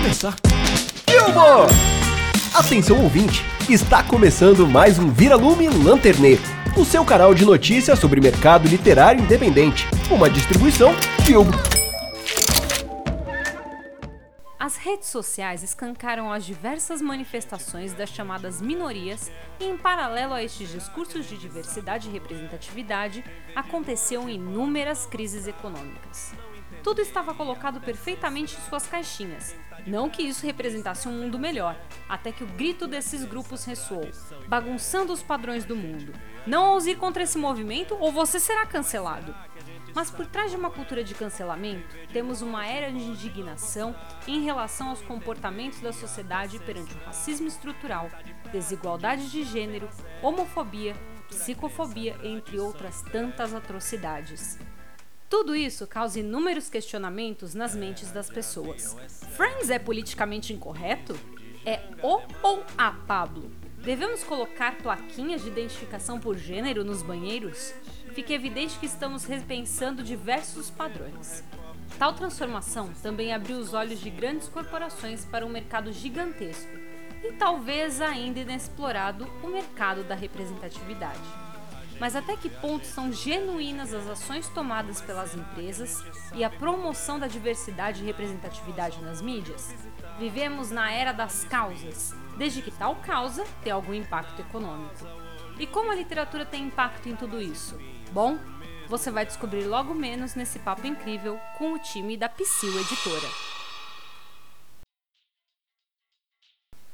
começar. Filmo! Atenção ouvinte, está começando mais um Vira-Lume Lanternê, o seu canal de notícias sobre mercado literário independente, uma distribuição Filmo. As redes sociais escancaram as diversas manifestações das chamadas minorias e, em paralelo a estes discursos de diversidade e representatividade, aconteciam inúmeras crises econômicas. Tudo estava colocado perfeitamente em suas caixinhas. Não que isso representasse um mundo melhor, até que o grito desses grupos ressoou, bagunçando os padrões do mundo. Não ouse ir contra esse movimento ou você será cancelado. Mas por trás de uma cultura de cancelamento, temos uma era de indignação em relação aos comportamentos da sociedade perante o racismo estrutural, desigualdade de gênero, homofobia, psicofobia, entre outras tantas atrocidades. Tudo isso causa inúmeros questionamentos nas mentes das pessoas. Friends é politicamente incorreto? É o ou a Pablo? Devemos colocar plaquinhas de identificação por gênero nos banheiros? Fica evidente que estamos repensando diversos padrões. Tal transformação também abriu os olhos de grandes corporações para um mercado gigantesco e talvez ainda inexplorado o mercado da representatividade. Mas até que ponto são genuínas as ações tomadas pelas empresas e a promoção da diversidade e representatividade nas mídias? Vivemos na era das causas, desde que tal causa tenha algum impacto econômico. E como a literatura tem impacto em tudo isso? Bom, você vai descobrir logo menos nesse papo incrível com o time da Psyu Editora.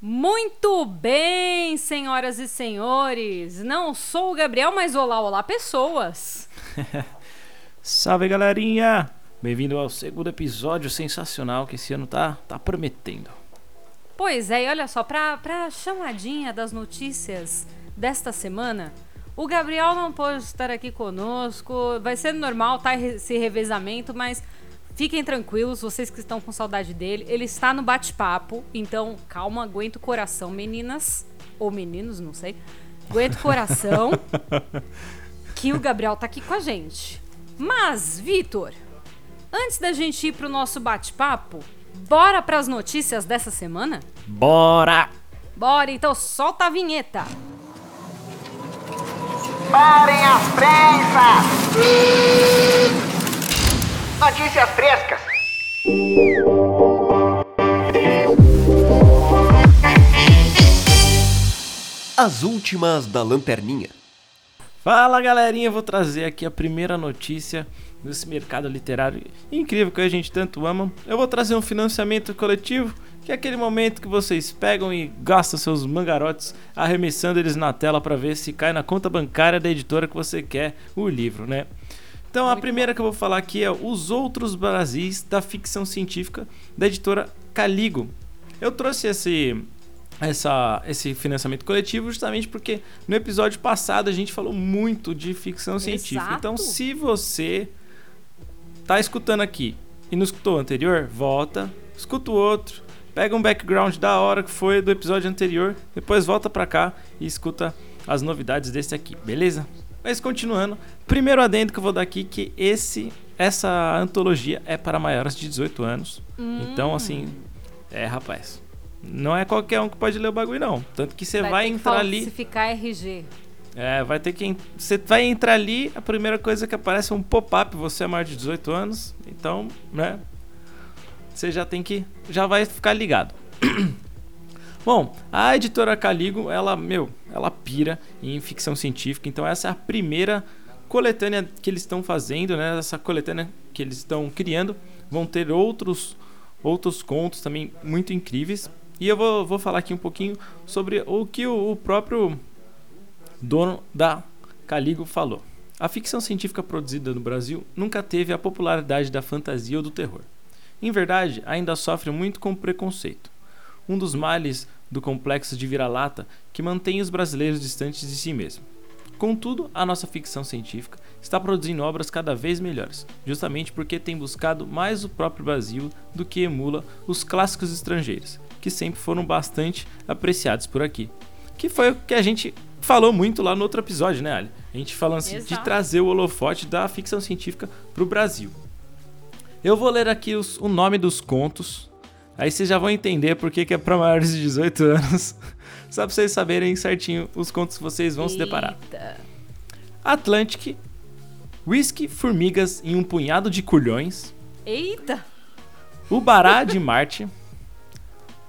Muito bem, senhoras e senhores. Não sou o Gabriel, mas olá, olá, pessoas. Salve, galerinha. Bem-vindo ao segundo episódio sensacional que esse ano tá, tá prometendo. Pois é, e olha só, pra, pra chamadinha das notícias desta semana, o Gabriel não pode estar aqui conosco. Vai ser normal, tá? Esse revezamento, mas Fiquem tranquilos, vocês que estão com saudade dele. Ele está no bate-papo, então calma, aguenta o coração, meninas. Ou meninos, não sei. Aguenta o coração. que o Gabriel tá aqui com a gente. Mas, Vitor, antes da gente ir pro nosso bate-papo, bora pras notícias dessa semana? Bora! Bora, então solta a vinheta. Parem as prensas! Notícias frescas. As últimas da Lanterninha. Fala galerinha, vou trazer aqui a primeira notícia desse mercado literário incrível que a gente tanto ama. Eu vou trazer um financiamento coletivo, que é aquele momento que vocês pegam e gastam seus mangarotes arremessando eles na tela para ver se cai na conta bancária da editora que você quer o livro, né? Então a primeira que eu vou falar aqui é Os Outros Brasis da Ficção Científica da editora Caligo. Eu trouxe esse essa, esse financiamento coletivo justamente porque no episódio passado a gente falou muito de ficção Exato. científica. Então, se você tá escutando aqui e não escutou o anterior, volta, escuta o outro, pega um background da hora que foi do episódio anterior, depois volta pra cá e escuta as novidades desse aqui, beleza? Mas continuando, primeiro adendo que eu vou dar aqui que esse essa antologia é para maiores de 18 anos. Então, assim, é, rapaz, não é qualquer um que pode ler o bagulho não. Tanto que você vai, que entrar ali, falsificar RG. é, vai ter que você vai entrar ali, a primeira coisa que aparece é um pop-up, você é maior de 18 anos. Então, né? Você já tem que já vai ficar ligado. Bom, a editora Caligo, ela, meu, ela pira em ficção científica, então essa é a primeira coletânea que eles estão fazendo, né? Essa coletânea que eles estão criando. Vão ter outros outros contos também muito incríveis. E eu vou, vou falar aqui um pouquinho sobre o que o, o próprio dono da Caligo falou. A ficção científica produzida no Brasil nunca teve a popularidade da fantasia ou do terror. Em verdade, ainda sofre muito com preconceito. Um dos males do complexo de vira-lata que mantém os brasileiros distantes de si mesmo. Contudo, a nossa ficção científica está produzindo obras cada vez melhores, justamente porque tem buscado mais o próprio Brasil do que emula os clássicos estrangeiros, que sempre foram bastante apreciados por aqui. Que foi o que a gente falou muito lá no outro episódio, né, Ali? A gente falando assim, de trazer o holofote da ficção científica para o Brasil. Eu vou ler aqui os- o nome dos contos Aí vocês já vão entender por que, que é pra maiores de 18 anos. Só pra vocês saberem certinho os contos que vocês vão se deparar. Eita. Atlantic, Whisky, Formigas em um punhado de culhões. Eita! O Bará de Marte.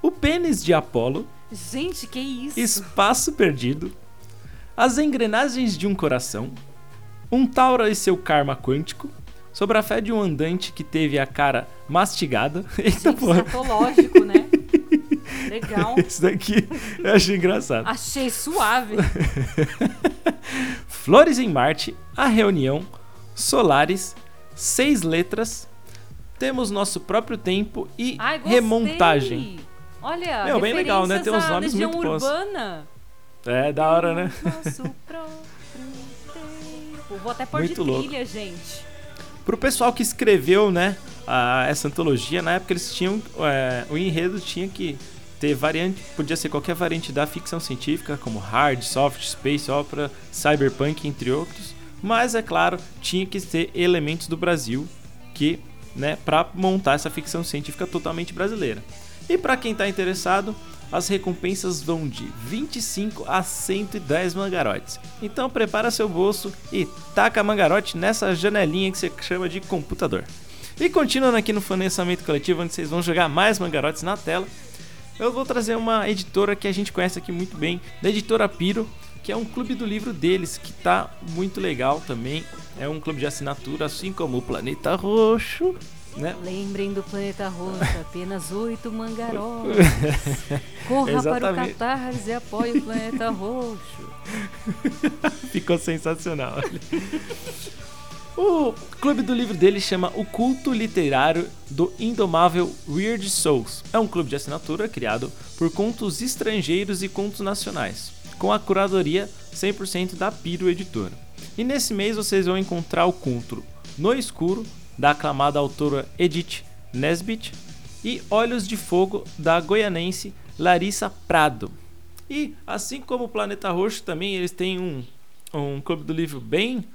O Pênis de Apolo. Gente, que isso? Espaço Perdido. As Engrenagens de um Coração. Um Taura e seu Karma Quântico. Sobre a fé de um andante que teve a cara mastigada. Eita Gente, porra. escatológico, né? Legal. Esse daqui eu achei engraçado. Achei suave. Flores em Marte, A Reunião, Solares, Seis Letras, Temos Nosso Próprio Tempo e Ai. Remontagem. Olha, Meu, bem legal, né? Tem uns nomes muito bons. Urbana. É, da hora, né? Nosso próprio tempo. Vou até pôr Muito de louco. trilha, gente. Pro pessoal que escreveu, né, a- essa antologia, na época eles tinham. é, o enredo tinha que ter variante. Podia ser qualquer variante da ficção científica, como hard, soft, space opera, cyberpunk, entre outros. Mas, é claro, tinha que ter elementos do Brasil que, né, pra montar essa ficção científica totalmente brasileira. E pra quem tá interessado, as recompensas vão de 25 a 110 mangarotes. Então prepara seu bolso e taca mangarote nessa janelinha que você chama de computador. E continuando aqui no financiamento coletivo, onde vocês vão jogar mais mangarotes na tela, eu vou trazer uma editora que a gente conhece aqui muito bem, da editora Piro, que é um clube do livro deles, que tá muito legal também. É um clube de assinatura, assim como o Planeta Roxo, né? Lembrem do Planeta Roxo, apenas oito mangarotes. Corra para o Exatamente. Catarse e apoie o Planeta Roxo. Ficou sensacional. o clube do livro dele chama O Culto Literário do Indomável Weird Souls. É um clube de assinatura criado por contos estrangeiros e contos nacionais, com a curadoria 100% da Piro Editora. E nesse mês vocês vão encontrar o conto No Escuro, da aclamada autora Edith Nesbit, e Olhos de Fogo, da goianense Larissa Prado. E assim como o Planeta Roxo, também eles têm um, um clube do livro bem,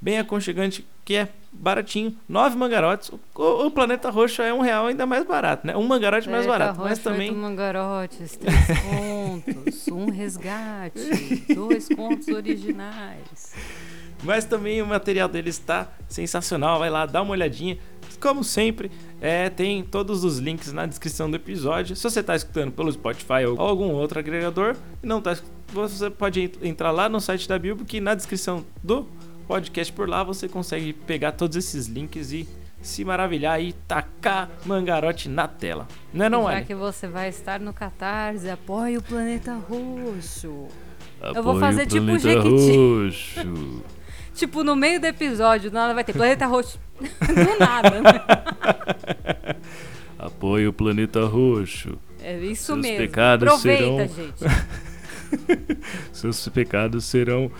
bem aconchegante, que é baratinho, nove mangarotes. O, o Planeta Roxo é um real ainda mais barato, né? Um mangarote mais Planeta barato, mas Roxo, também oito mangarotes, três contos, um resgate, dois contos originais. Mas também o material deles está sensacional. Vai lá, dá uma olhadinha. Como sempre, é, tem todos os links na descrição do episódio. Se você está escutando pelo Spotify ou algum outro agregador e não tá, você pode en- entrar lá no site da Bilbo, que na descrição do podcast por lá você consegue pegar todos esses links e se maravilhar e tacar mangarote na tela. Não é não, Já é? que você vai estar no Catarse, apoie o Planeta Roxo. Eu vou fazer tipo um Jequiti. Tipo, no meio do episódio, do nada vai ter Planeta Roxo. do nada, né? Apoie o Planeta Roxo. É isso Seus mesmo. pecados Aproveita, serão- gente. Seus pecados serão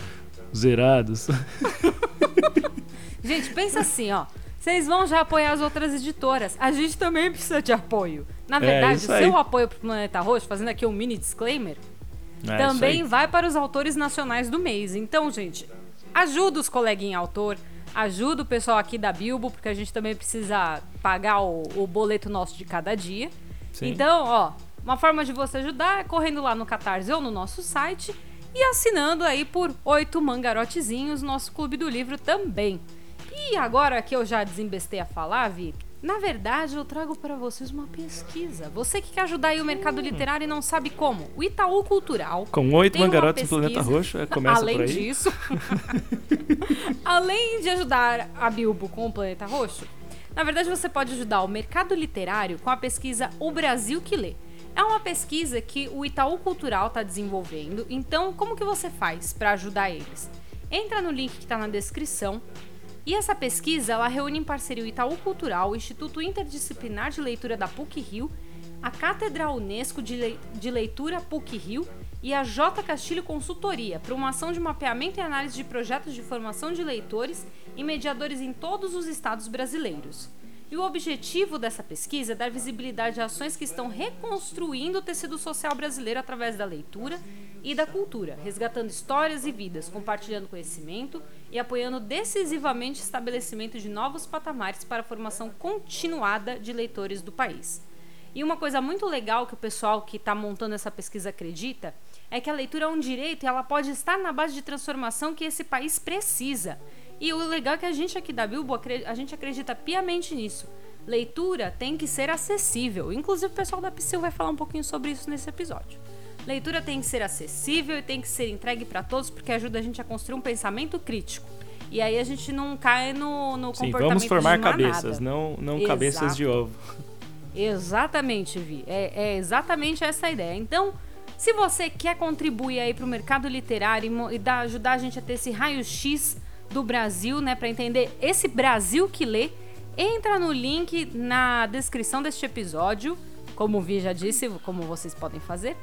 zerados. Gente, pensa assim, ó. Vocês vão já apoiar as outras editoras. A gente também precisa de apoio. Na É, verdade, isso o seu apoio pro Planeta Roxo, fazendo aqui um mini disclaimer, É, também vai para os autores nacionais do mês. Então, gente, ajuda os coleguinhas autor, ajuda o pessoal aqui da Bilbo, porque a gente também precisa pagar o, o boleto nosso de cada dia. Sim. Então, ó, uma forma de você ajudar é correndo lá no Catarse ou no nosso site e assinando aí por oito mangarotezinhos nosso Clube do Livro também. E agora que eu já desembestei a falar, Vi, na verdade eu trago para vocês uma pesquisa. Você que quer ajudar aí o mercado literário e não sabe como, o Itaú Cultural Com oito mangarotes no Planeta Roxo, é, começa Além por aí. disso, além de ajudar a Bilbo com o Planeta Roxo, na verdade você pode ajudar o mercado literário com a pesquisa O Brasil que Lê. É uma pesquisa que o Itaú Cultural está desenvolvendo, então como que você faz para ajudar eles? Entra no link que está na descrição e essa pesquisa ela reúne em parceria o Itaú Cultural, o Instituto Interdisciplinar de Leitura da PUC-Rio, a Cátedra Unesco de, Lei- de Leitura PUC-Rio e a J. Castilho Consultoria para uma ação de mapeamento e análise de projetos de formação de leitores e mediadores em todos os estados brasileiros. E o objetivo dessa pesquisa é dar visibilidade a ações que estão reconstruindo o tecido social brasileiro através da leitura e da cultura, resgatando histórias e vidas, compartilhando conhecimento e apoiando decisivamente o estabelecimento de novos patamares para a formação continuada de leitores do país. E uma coisa muito legal que o pessoal que está montando essa pesquisa acredita é que a leitura é um direito e ela pode estar na base de transformação que esse país precisa. E o legal é que a gente aqui da Bilbo, a gente acredita piamente nisso. Leitura tem que ser acessível. Inclusive o pessoal da Psyll vai falar um pouquinho sobre isso nesse episódio. Leitura tem que ser acessível e tem que ser entregue para todos porque ajuda a gente a construir um pensamento crítico. E aí a gente não cai no, no Sim, comportamento vamos formar de cabeças, não, não Exato. cabeças de ovo. Exatamente, Vi. É, é exatamente essa a ideia. Então, se você quer contribuir aí para o mercado literário e, e dar- ajudar a gente a ter esse raio-x do Brasil, né, para entender esse Brasil que lê, entra no link na descrição deste episódio, como o Vi já disse, como vocês podem fazer.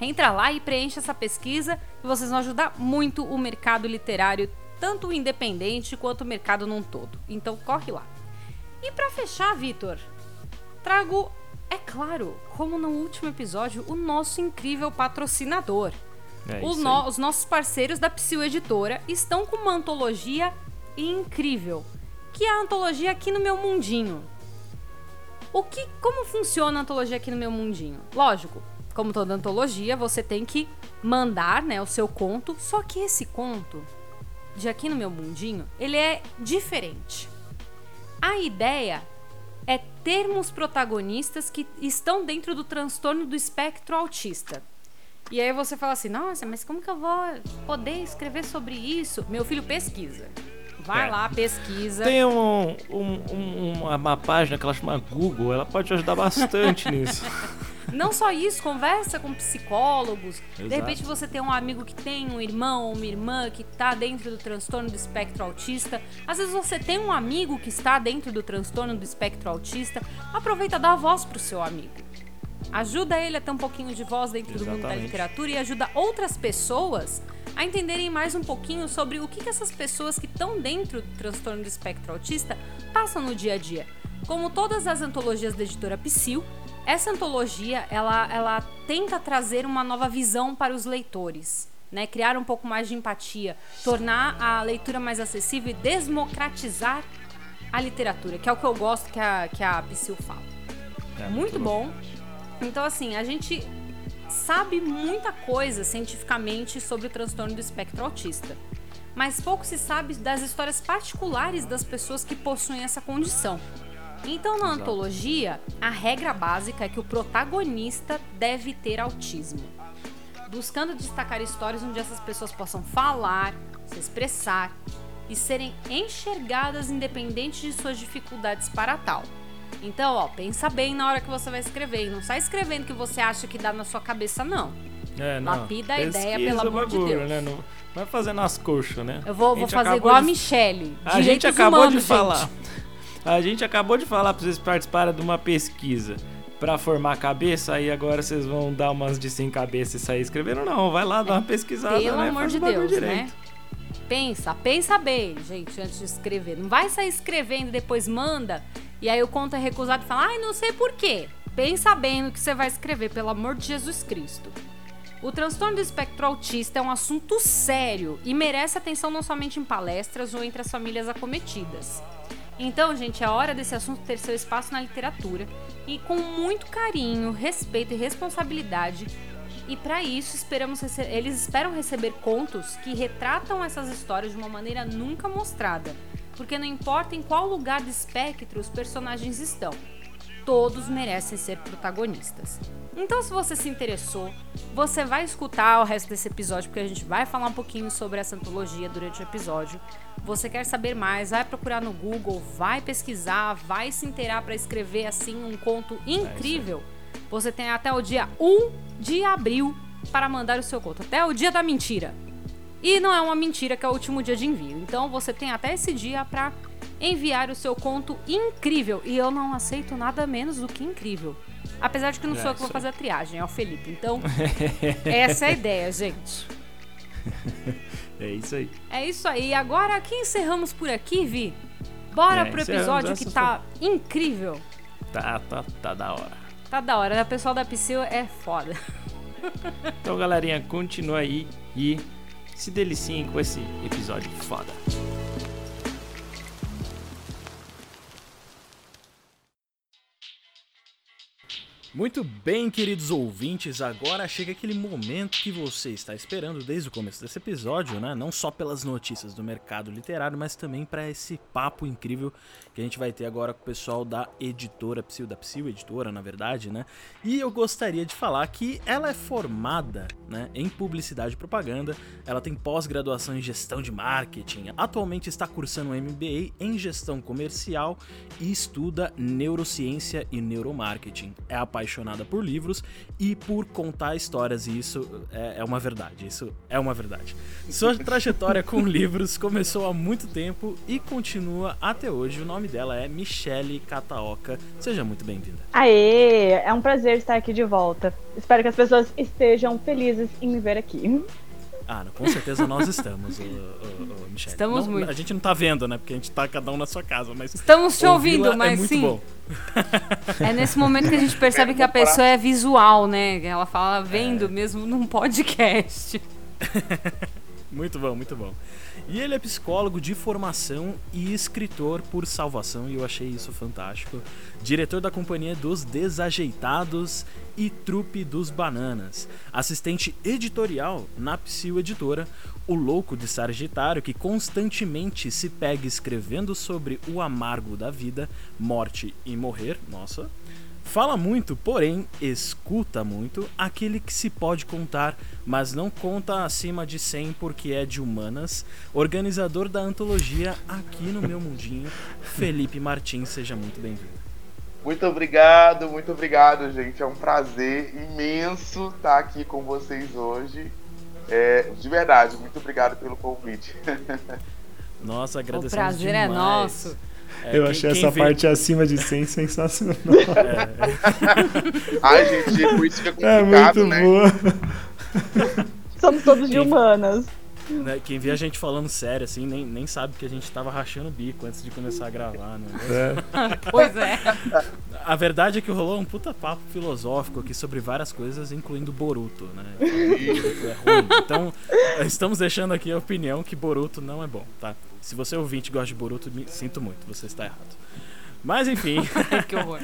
Entra lá e preenche essa pesquisa e vocês vão ajudar muito o mercado literário, tanto o independente quanto o mercado num todo. Então corre lá. E para fechar, Vitor, trago, é claro, como no último episódio, o nosso incrível patrocinador. É no- os nossos parceiros da Psyu Editora estão com uma antologia incrível, que é a antologia Aqui no Meu Mundinho. O que, como funciona a antologia Aqui no Meu Mundinho? Lógico, como toda antologia, você tem que mandar, né, o seu conto, só que esse conto de Aqui no Meu Mundinho, ele é diferente. A ideia é termos protagonistas que estão dentro do transtorno do espectro autista. E aí você fala assim, nossa, mas como que eu vou poder escrever sobre isso? Meu filho pesquisa. Vai É. lá, pesquisa. Tem um, um- um- uma, uma página que ela chama Google, ela pode te ajudar bastante nisso. Não só isso, conversa com psicólogos. De Exato. repente você tem um amigo que tem um irmão ou uma irmã que está dentro do transtorno do espectro autista. Às vezes você tem um amigo que está dentro do transtorno do espectro autista. Aproveita dá voz pro seu amigo. Ajuda ele a ter um pouquinho de voz dentro do mundo da Exatamente. literatura e ajuda outras pessoas a entenderem mais um pouquinho sobre o que, que essas pessoas que estão dentro do transtorno do espectro autista passam no dia a dia. Como todas as antologias da editora Psyll, essa antologia ela, ela tenta trazer uma nova visão para os leitores. Né, criar um pouco mais de empatia, tornar a leitura mais acessível e democratizar a literatura, que é o que eu gosto que a, que a fala. É Muito bom. Então, assim, a gente sabe muita coisa cientificamente sobre o transtorno do espectro autista. Mas pouco se sabe das histórias particulares das pessoas que possuem essa condição. Então, na Exato. antologia, a regra básica é que o protagonista deve ter autismo. Buscando destacar histórias onde essas pessoas possam falar, se expressar e serem enxergadas independente de suas dificuldades para tal. Então, ó, pensa bem na hora que você vai escrever. E não sai escrevendo o que você acha que dá na sua cabeça, não. É, não. Lapida a ideia, pelo amor de bagulho, Deus. Né? Não vai fazer nas coxas, né? Eu vou, A vou fazer igual a de- Michelle. A gente acabou humanos, de gente. A gente acabou de falar pra vocês participarem de uma pesquisa pra formar a cabeça, aí agora vocês vão dar umas de sem cabeça e sair escrevendo. Não, vai lá dar uma pesquisada, Pelo né? amor Faz de Deus, né? direito. Pensa, pensa bem, gente, antes de escrever. Não vai sair escrevendo e depois manda, e aí o conto é recusado e fala, ai, não sei por quê. Pensa bem no que você vai escrever, pelo amor de Jesus Cristo. O transtorno do espectro autista é um assunto sério e merece atenção não somente em palestras ou entre as famílias acometidas. Então, gente, é hora desse assunto ter seu espaço na literatura e com muito carinho, respeito e responsabilidade. E para isso, esperamos eles esperam receber contos que retratam essas histórias de uma maneira nunca mostrada, porque não importa em qual lugar do espectro os personagens estão, todos merecem ser protagonistas. Então, se você se interessou, você vai escutar o resto desse episódio, porque a gente vai falar um pouquinho sobre essa antologia durante o episódio. Você quer saber mais, vai procurar no Google, vai pesquisar, vai se inteirar para escrever assim um conto incrível. Você tem até o dia 1 de abril para mandar o seu conto, até o dia da mentira. E não é uma mentira que é o último dia de envio. Então você tem até esse dia para enviar o seu conto incrível. E eu não aceito nada menos do que incrível. Apesar de que não É, sou eu que vou fazer a triagem, é o Felipe. Então, essa é a ideia, gente. É isso aí. É isso aí. Agora aqui encerramos por aqui, Vi. Bora É, pro episódio que tá incrível. Tá, tá, tá da hora. Tá da hora, né? O pessoal da Psyu é foda. Então, galerinha, continua aí e se deliciem com esse episódio foda. Muito bem, queridos ouvintes, agora chega aquele momento que você está esperando desde o começo desse episódio, né? Não só pelas notícias do mercado literário, mas também para esse papo incrível que a gente vai ter agora com o pessoal da editora Psil, da Psil Editora, na verdade, né? E eu gostaria de falar que ela é formada, né, em publicidade e propaganda, ela tem pós-graduação em gestão de marketing, atualmente está cursando um MBA em gestão comercial e estuda neurociência e neuromarketing. É apaixonada por livros e por contar histórias, e isso é, é uma verdade. Isso é uma verdade. Sua trajetória com livros começou há muito tempo e continua até hoje. O nome dela é Michele Kataoka. Seja muito bem-vinda. Aê, é um prazer estar aqui de volta. Espero que as pessoas estejam felizes em me ver aqui. Ah, não, com certeza nós estamos, ô, ô, ô, Michele. Estamos Não- muito. A gente não tá vendo, né? Porque a gente tá cada um na sua casa, mas. Estamos te ouvindo, mas é muito sim. bom. É nesse momento que a gente percebe que a pessoa é visual, né? Ela fala É. vendo mesmo num podcast. Muito bom, muito bom. E ele é psicólogo de formação e escritor por salvação, e eu achei isso fantástico. Diretor da Companhia dos Desajeitados e Trupe dos Bananas. Assistente editorial na Psil Editora. O louco de Sagitário que constantemente se pega escrevendo sobre o amargo da vida, morte e morrer. Nossa. Fala muito, porém escuta muito, aquele que se pode contar, mas não conta acima de 100 porque é de humanas. Organizador da antologia Aqui no Meu Mundinho, Felipe Martins, seja muito bem-vindo. Muito obrigado, muito obrigado, gente. É um prazer imenso estar aqui com vocês hoje. É, de verdade, muito obrigado pelo convite. Nossa, O agradecemos prazer é demais. nosso. É, Eu quem- achei quem essa vê- parte acima de 100 sensacional. Ai, gente, por isso fica É complicado, muito né? boa. Somos todos de humanas. Né, Quem vê a gente falando sério, assim, nem, nem sabe que a gente tava rachando o bico antes de começar a gravar, né? É. Pois é. A verdade é que rolou um puta papo filosófico aqui sobre várias coisas, incluindo Boruto, né? Boruto é ruim. Então, estamos deixando aqui a opinião que Boruto não é bom, tá? Se você ouvinte gosta de Boruto, me sinto muito, você está errado. Mas enfim, que horror.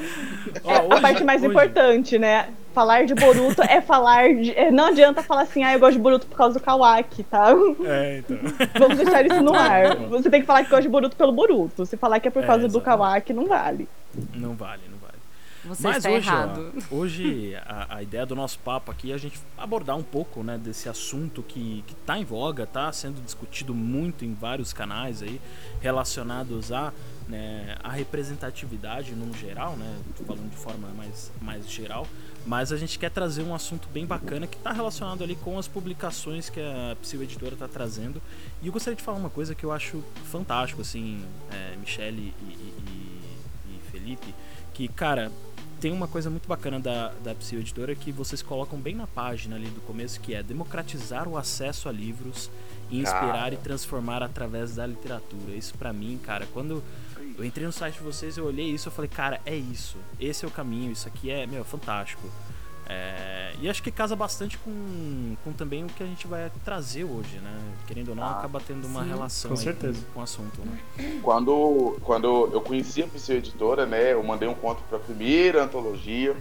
ó, É a hoje- parte mais hoje- importante, né? Falar de Boruto é falar de. é, Não adianta falar assim, ah, eu gosto de Boruto por causa do Kawaki, tá? É, então. Vamos deixar isso no ar. Você tem que falar que gosta de Boruto pelo Boruto. Se falar que é por É, causa do exatamente. Kawaki, não vale. Não vale, não vale. Você Mas está hoje, errado. ó, hoje a, a ideia do nosso papo aqui é a gente abordar um pouco, né, desse assunto que, que tá em voga, tá sendo discutido muito em vários canais aí, relacionados a, né, a representatividade no geral, né, tô falando de forma mais, mais geral, mas a gente quer trazer um assunto bem bacana que está relacionado ali com as publicações que a Psil Editora está trazendo. E eu gostaria de falar uma coisa que eu acho fantástico, assim, é, Michele e- e- e- Felipe, que, cara, tem uma coisa muito bacana da, da Editora que vocês colocam bem na página ali do começo, que é democratizar o acesso a livros e inspirar Cara. e transformar através da literatura. Isso pra mim, cara, quando eu entrei no site de vocês, eu olhei isso, eu falei, cara, é isso. Esse é o caminho, isso aqui é, meu, fantástico. É, e acho que casa bastante com, com também o que a gente vai trazer hoje, né? Querendo ou não, Ah, acaba tendo uma sim. relação Com aí certeza. Com, com o assunto, né? Quando, quando eu conheci a Pseu Editora, né, eu mandei um conto para a primeira antologia.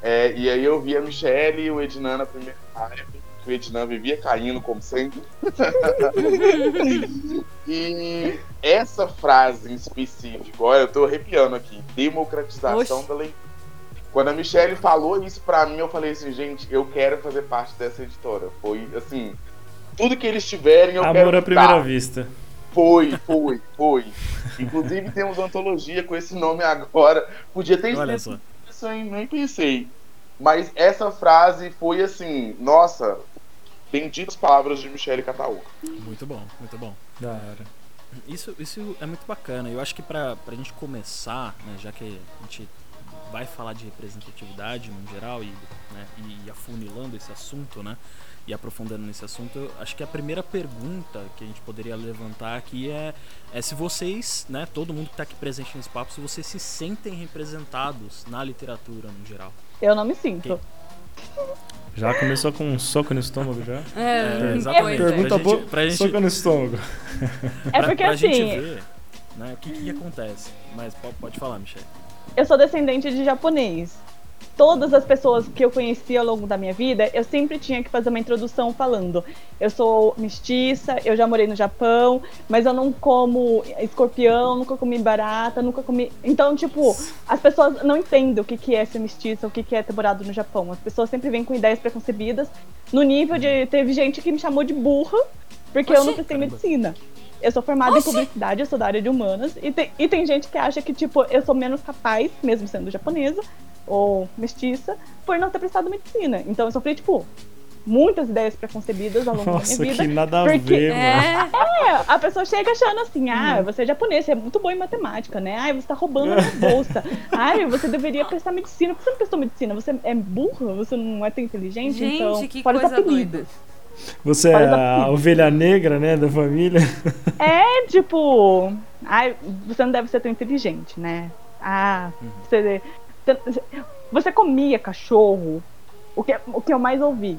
é, e aí eu vi a Michelle e o Ednan na primeira área, que o Ednan vivia caindo, como sempre. e essa frase em específico, olha, eu tô arrepiando aqui, democratização Oxe. da leitura. Quando a Michelle falou isso pra mim, eu falei assim, gente, eu quero fazer parte dessa editora. Foi assim, tudo que eles tiverem, eu quero Amor à primeira vista. Foi, foi, foi. Inclusive temos uma antologia com esse nome agora. Podia ter Olha isso, hein? Nem pensei. Mas essa frase foi assim, nossa, benditas palavras de Michele Cataúca. Muito bom, muito bom. Da hora. Isso, isso é muito bacana. Eu acho que pra, pra gente começar, né, já que a gente vai falar de representatividade no geral e, né, e afunilando esse assunto, né? E aprofundando nesse assunto, eu acho que a primeira pergunta que a gente poderia levantar aqui é, é se vocês, né, todo mundo que está aqui presente nesse papo, se vocês se sentem representados na literatura no geral. Eu não me sinto. Já começou com um soco no estômago já? É, exatamente. pois é. Pergunta gente- boa, pra gente- soco no estômago. É Pra- porque pra gente assim, ver, né, o que, que acontece. Mas pode, pode falar, Michelle. eu sou descendente de japonês. Todas as pessoas que eu conheci ao longo da minha vida, eu sempre tinha que fazer uma introdução falando: eu sou mestiça, eu já morei no Japão, mas eu não como escorpião, nunca comi barata, nunca comi. Então, tipo, as pessoas não entendem o que, que é ser mestiça, o que, que é ter morado no Japão. As pessoas sempre vêm com ideias preconcebidas, no nível de. Teve gente que me chamou de burra, porque eu não prestei medicina. Eu sou formada em publicidade, eu sou da área de humanas, e tem, e tem gente que acha que, tipo, eu sou menos capaz, mesmo sendo japonesa, ou mestiça, por não ter prestado medicina. Então eu sofri, tipo, muitas ideias preconcebidas ao longo Nossa, da minha vida. que nada a porque- ver, mano. É, É, a pessoa chega achando assim, ah, Uhum. você é japonês, você é muito bom em matemática, né? Ai, você tá roubando a minha bolsa. Ai, você deveria prestar medicina. Por que você não prestou medicina? Você é burra? Você não é tão inteligente? gente, então, que fora coisa doida. Você é a ovelha negra, né, da família. É tipo, ai, você não deve ser tão inteligente, né? Ah, você, você comia cachorro. O que, o que eu mais ouvi?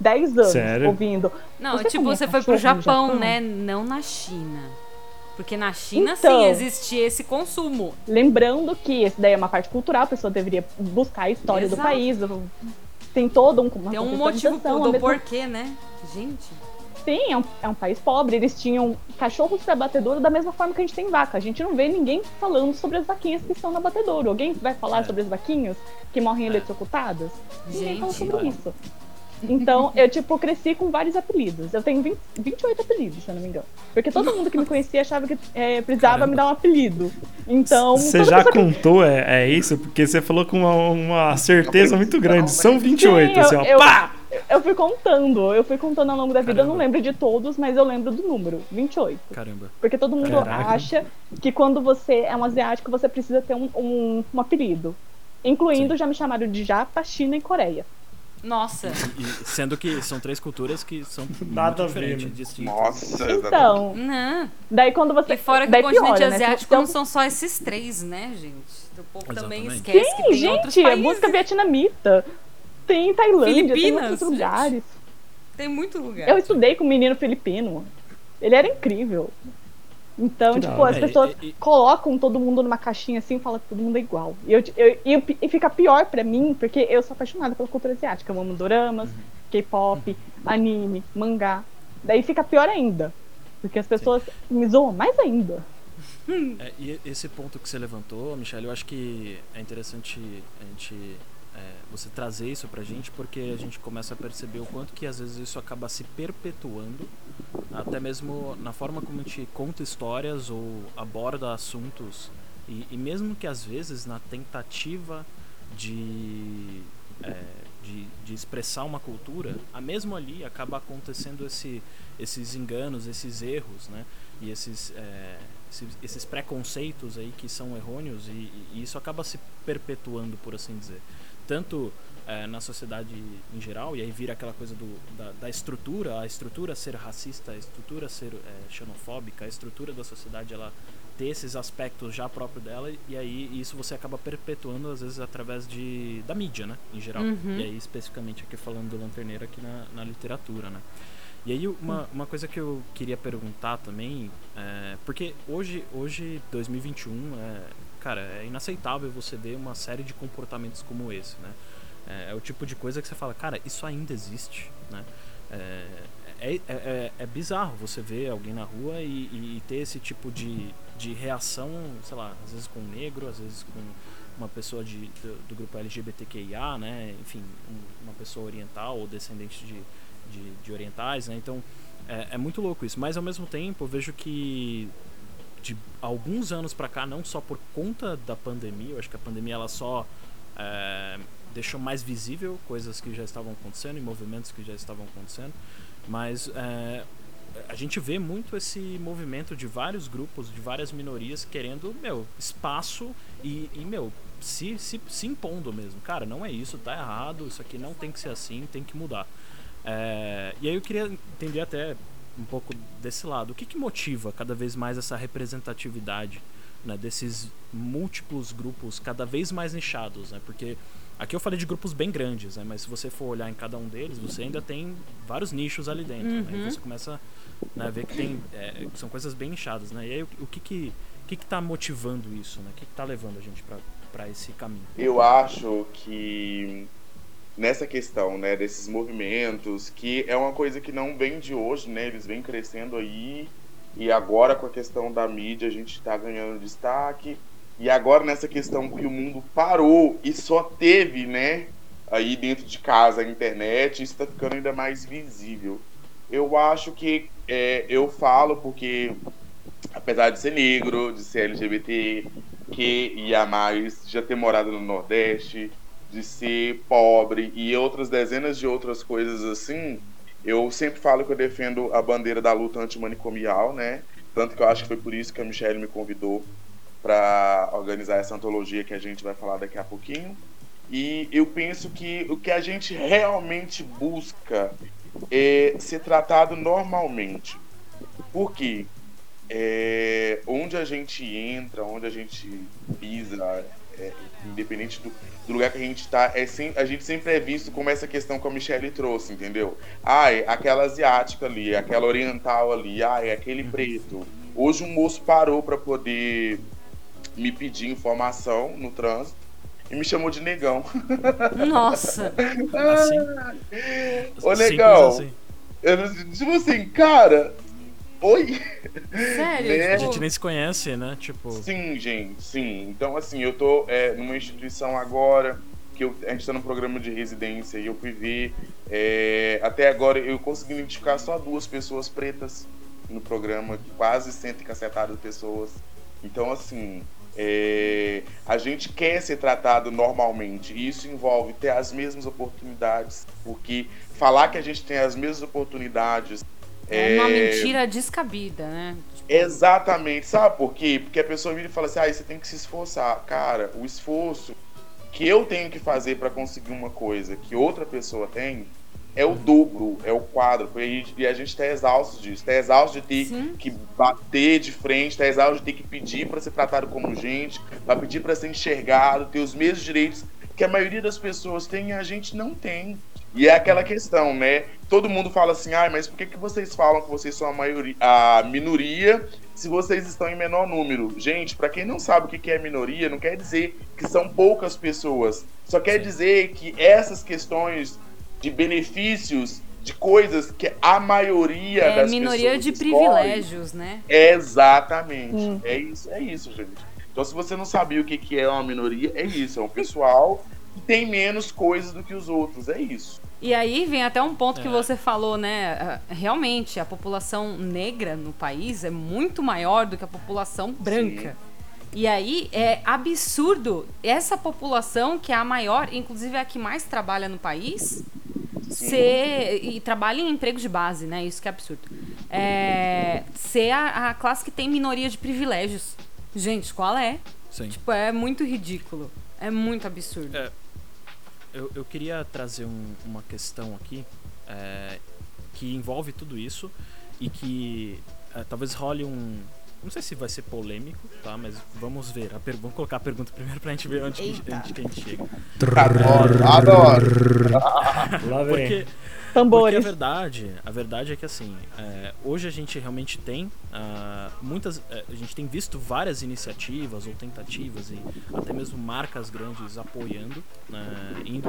10 anos Sério? ouvindo. Não, Você tipo, você foi pro Japão, Japão? né? Não na China. Porque na China, Então. sim, existia esse consumo. Lembrando que esse daí é uma parte cultural, a pessoa deveria buscar a história Exato. do país. Tem todo um, uma Tem um motivo do porquê, né? Gente. Sim, é um, é um país pobre. Eles tinham cachorros para batedouro da mesma forma que a gente tem vaca. A gente não vê ninguém falando sobre as vaquinhas que estão na batedouro. Alguém vai falar É. sobre as vaquinhas que morrem eletrocutadas? Ninguém fala sobre isso. Então, eu, tipo, cresci com vários apelidos. Eu tenho 20, 28 apelidos, se eu não me engano. Porque todo mundo que me conhecia achava que é, precisava Caramba. me dar um apelido. Então, Você já que contou, é, é isso? Porque você falou com uma, uma certeza muito grande. São Sim, 28, assim, eu, ó. eu, Pá! eu fui contando, eu fui contando ao longo da vida. Eu não Caramba. lembro de todos, mas eu lembro do número, 28. Caramba. Porque todo mundo Caraca. acha que quando você é um asiático, você precisa ter um, um, um apelido. Incluindo, já me chamaram de Japa, China e Coreia. Nossa. E sendo que são três culturas que são Nada ver, diferentes, né? distintas. Nossa, exatamente. Então, Não. daí quando você. E fora que o continente piora, né? asiático Então- não são só esses três, né, gente? O povo também Exatamente. esquece que Sim, tem outros gente, é países. música vietnamita. Tem Tailândia, tem Filipinas, outros gente. lugares. Tem muito lugar. Eu estudei com um menino filipino. Ele era incrível. Então, tipo, as É, pessoas e- e- colocam todo mundo numa caixinha assim e falam que todo mundo é igual. E, eu, eu- e, e fica pior pra mim, porque eu sou apaixonada pela cultura asiática. Eu amo doramas, Uhum. K-pop, anime, mangá. Daí fica pior ainda. Porque as pessoas me zoam mais ainda. É, e esse ponto que você levantou, Michelle, eu acho que é interessante a gente é, você trazer isso pra gente, porque a gente começa a perceber o quanto que às vezes isso acaba se perpetuando, até mesmo na forma como a gente conta histórias ou aborda assuntos, e, e mesmo que às vezes na tentativa de, é, de, de expressar uma cultura, a mesmo ali acaba acontecendo esse, esses enganos, esses erros, né? E esses, é, esses, esses preconceitos aí que são errôneos e, e isso acaba se perpetuando, por assim dizer. Tanto é, na sociedade em geral, e aí vira aquela coisa do, da, da estrutura, a estrutura ser racista, a estrutura ser é, xenofóbica, a estrutura da sociedade ela ter esses aspectos já próprio dela e aí isso você acaba perpetuando às vezes através de da mídia, né, em geral. Uhum. E aí especificamente aqui falando do lanterneiro aqui na, na literatura, né. E aí uma, uma coisa que eu queria perguntar também, é, porque hoje, hoje 2021, é, cara, é inaceitável você ver uma série de comportamentos como esse, né? É, é o tipo de coisa que você fala, cara, isso ainda existe, né? É, é, é, é- é bizarro você ver alguém na rua e, e- e ter esse tipo de, de reação, sei lá, às vezes com um negro, às vezes com uma pessoa de, do, do grupo LGBTQIA, né? Enfim, um- uma pessoa oriental ou descendente de, de, de orientais, né? Então é, é muito louco isso. Mas ao mesmo tempo eu vejo que de alguns anos pra cá, não só por conta da pandemia, eu acho que a pandemia ela só é, deixou mais visível coisas que já estavam acontecendo e movimentos que já estavam acontecendo, mas é, a gente vê muito esse movimento de vários grupos, de várias minorias querendo, meu, espaço e, e, meu, se, se, se impondo mesmo. Cara, não é isso, tá errado, isso aqui não tem que ser assim, tem que mudar. É, e aí eu queria entender até um pouco desse lado. O que, que motiva cada vez mais essa representatividade né, desses múltiplos grupos cada vez mais nichados? Né? Porque aqui eu falei de grupos bem grandes, né, mas se você for olhar em cada um deles, você ainda tem vários nichos ali dentro. Né, e você começa né, a ver que tem, é, são coisas bem nichadas. Né? E aí o, o que que o que está motivando isso? Né? O que está levando a gente para esse caminho? Eu acho que nessa questão, né, desses movimentos, que é uma coisa que não vem de hoje, né? Eles vêm crescendo aí e agora com a questão da mídia a gente está ganhando destaque. E agora nessa questão que o mundo parou e só teve, né, aí dentro de casa a internet, isso está ficando ainda mais visível. Eu acho que é, eu falo porque apesar de ser negro, de ser LGBT, que ia mais, já ter morado no Nordeste, de ser pobre e outras dezenas de outras coisas assim, eu sempre falo que eu defendo a bandeira da luta antimanicomial, né? Tanto que eu acho que foi por isso que a Michelle me convidou para organizar essa antologia que a gente vai falar daqui a pouquinho. E eu penso que o que a gente realmente busca é ser tratado normalmente. Por quê? É, onde a gente entra, onde a gente pisa, é, independente do, do, lugar que a gente está, é a gente sempre é visto como essa questão que a Michelle trouxe, entendeu? Ai, aquela asiática ali, aquela oriental ali, ai, aquele uhum. preto. Hoje um moço parou para poder me pedir informação no trânsito e me chamou de negão. Nossa! assim? Ô, negão! Assim. Eu, tipo assim, cara, Oi? Sério? Né? A gente nem se conhece, né? Tipo. Sim, gente, sim. Então, assim, eu tô é, numa instituição agora, que eu, a gente tá num programa de residência e eu fui ver. É, até agora eu consegui identificar só duas pessoas pretas no programa, quase 100 cacetadas pessoas. Então, assim, é, a gente quer ser tratado normalmente e isso envolve ter as mesmas oportunidades, porque falar que a gente tem as mesmas oportunidades é uma mentira descabida, né? Tipo... Exatamente. Sabe por quê? Porque a pessoa vira e fala assim: ah, você tem que se esforçar. Cara, o esforço que eu tenho que fazer para conseguir uma coisa que outra pessoa tem é o dobro, é o quadro. E a gente está exausto disso. Está exausto de ter Sim. que bater de frente, está exausto de ter que pedir para ser tratado como gente, para pedir para ser enxergado, ter os mesmos direitos que a maioria das pessoas tem e a gente não tem. E é aquela questão, né? Todo mundo fala assim, ah, mas por que, que vocês falam que vocês são a, maioria, a minoria se vocês estão em menor número? Gente, para quem não sabe o que é minoria, não quer dizer que são poucas pessoas. Só quer dizer que essas questões de benefícios, de coisas que a maioria é, das minoria de privilégios, né? Exatamente. Hum. É isso, é isso, gente. Então, se você não sabia o que, que é uma minoria, é isso. É um pessoal que tem menos coisas do que os outros. É isso. E aí vem até um ponto é. que você falou, né? Ah, realmente, a população negra no país é muito maior do que a população branca. Sim. E aí é absurdo essa população, que é a maior, inclusive é a que mais trabalha no país, Sim. ser. E trabalha em empregos de base, né? Isso que é absurdo. É, ser a, a classe que tem minoria de privilégios. Gente, qual é? Sim. Tipo, é muito ridículo. É muito absurdo. É eu, eu queria trazer um, uma questão aqui é, que envolve tudo isso e que é, talvez role um. Não sei se vai ser polêmico, tá? Mas vamos ver. Per... Vamos colocar a pergunta primeiro pra gente ver onde, que, onde que a gente chega. Adoro, adoro. Lá vem. Porque Tambores. Porque a verdade, a verdade é que assim, é, hoje a gente realmente tem uh, muitas, é, a gente tem visto várias iniciativas ou tentativas e até mesmo marcas grandes apoiando, né, indo,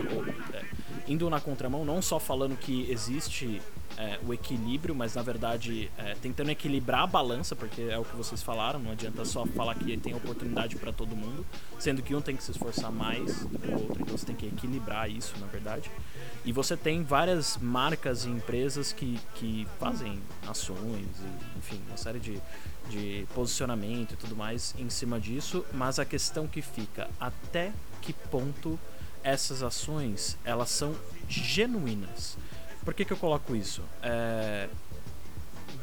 é, indo na contramão, não só falando que existe é, o equilíbrio, mas na verdade é, tentando equilibrar a balança, porque é o que vocês falaram, não adianta só falar que tem oportunidade para todo mundo, sendo que um tem que se esforçar mais do que o outro, então você tem que equilibrar isso, na verdade. E você tem várias marcas e empresas que, que fazem ações, e, enfim, uma série de, de posicionamento e tudo mais em cima disso, mas a questão que fica, até que ponto essas ações elas são genuínas? Por que, que eu coloco isso? É,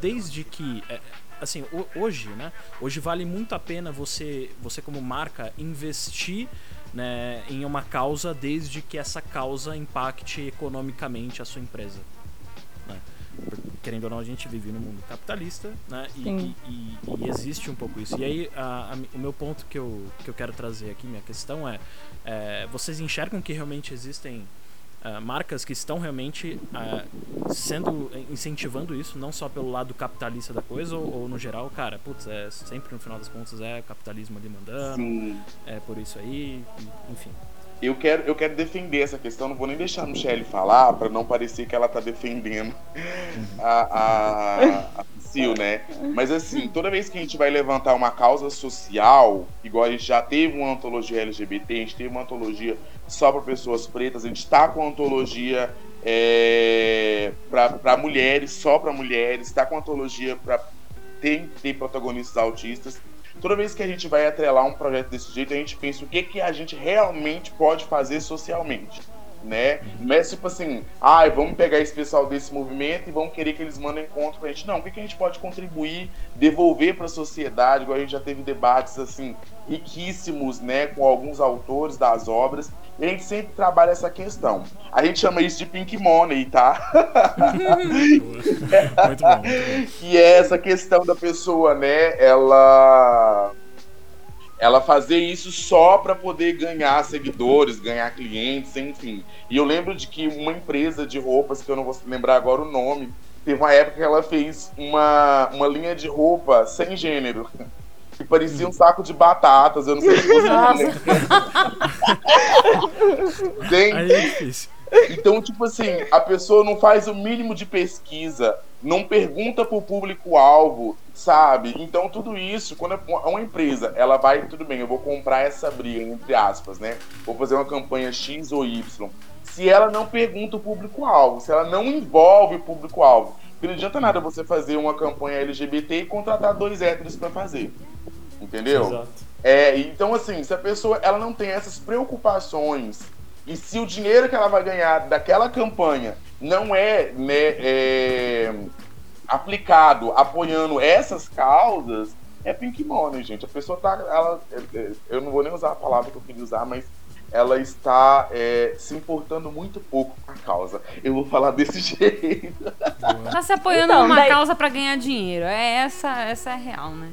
desde que é, assim hoje né hoje vale muito a pena você você como marca investir né, em uma causa desde que essa causa impacte economicamente a sua empresa. Né? Querendo ou não, a gente vive num mundo capitalista né? e, e, e, e existe um pouco isso. E aí, a, a, o meu ponto que eu, que eu quero trazer aqui, minha questão é, é vocês enxergam que realmente existem ah, marcas que estão realmente ah, sendo incentivando isso, não só pelo lado capitalista da coisa, ou, ou, no geral, cara, putz, é sempre no final das contas é capitalismo ali mandando, Sim. é por isso aí, enfim. Eu quero, eu quero defender essa questão, não vou nem deixar a Michelle falar para não parecer que ela tá defendendo a, a, a Psyll, né? Mas assim, toda vez que a gente vai levantar uma causa social, igual a gente já teve uma antologia LGBT, a gente teve uma antologia só para pessoas pretas, a gente está com antologia é, para mulheres, só para mulheres, está com antologia para ter protagonistas autistas toda vez que a gente vai atrelar um projeto desse jeito, a gente pensa o que, que a gente realmente pode fazer socialmente. Né? Não é tipo assim, ah, vamos pegar esse pessoal desse movimento e vamos querer que eles mandem contra pra gente. Não, o que, que a gente pode contribuir, devolver para a sociedade, igual a gente já teve debates assim riquíssimos, né, com alguns autores das obras. E a gente sempre trabalha essa questão. A gente chama isso de pink money, tá? muito bom, muito bom. Que é essa questão da pessoa, né, ela ela fazer isso só para poder ganhar seguidores, ganhar clientes, enfim. E eu lembro de que uma empresa de roupas, que eu não vou lembrar agora o nome, teve uma época que ela fez uma, uma linha de roupa sem gênero. Que parecia um saco de batatas, eu não sei se você Tem... Aí é difícil. Então, tipo assim, a pessoa não faz o mínimo de pesquisa, não pergunta pro público-alvo, sabe? Então, tudo isso, quando uma empresa, ela vai, tudo bem, eu vou comprar essa briga, entre aspas, né? Vou fazer uma campanha X ou Y. Se ela não pergunta o público-alvo, se ela não envolve o público-alvo, porque não adianta nada você fazer uma campanha LGBT e contratar dois héteros para fazer. Entendeu? Exato. É, então, assim, se a pessoa ela não tem essas preocupações e se o dinheiro que ela vai ganhar daquela campanha não é, né, é aplicado apoiando essas causas, é pink money, gente. A pessoa tá. Ela, eu não vou nem usar a palavra que eu queria usar, mas ela está é, se importando muito pouco com a causa. Eu vou falar desse jeito. Tá se apoiando então, numa daí... causa para ganhar dinheiro. É essa, essa é a real, né?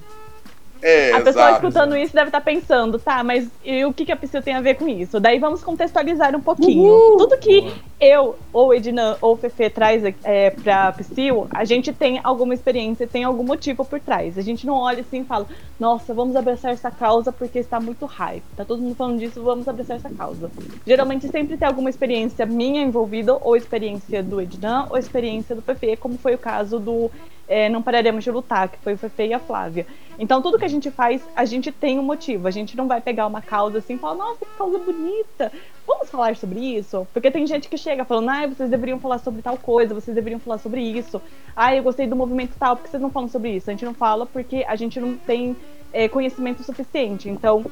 É, a pessoa exato, escutando isso deve estar tá pensando, tá, mas e o que, que a pessoa tem a ver com isso? Daí vamos contextualizar um pouquinho. Uhul. Tudo que eu, ou Ednan, ou Fefe traz é, pra Psyll, a gente tem alguma experiência, tem algum motivo por trás. A gente não olha assim e fala, nossa, vamos abraçar essa causa porque está muito hype. Tá todo mundo falando disso, vamos abraçar essa causa. Geralmente sempre tem alguma experiência minha envolvida, ou experiência do Ednan, ou experiência do Fefe, como foi o caso do é, Não Pararemos de Lutar, que foi o Fefe e a Flávia. Então, tudo que a gente faz, a gente tem um motivo. A gente não vai pegar uma causa assim e falar, nossa, que causa bonita. Vamos falar sobre isso? Porque tem gente que chega falando, ah, vocês deveriam falar sobre tal coisa, vocês deveriam falar sobre isso. Ah, eu gostei do movimento tal, por que vocês não falam sobre isso? A gente não fala porque a gente não tem é, conhecimento suficiente. Então,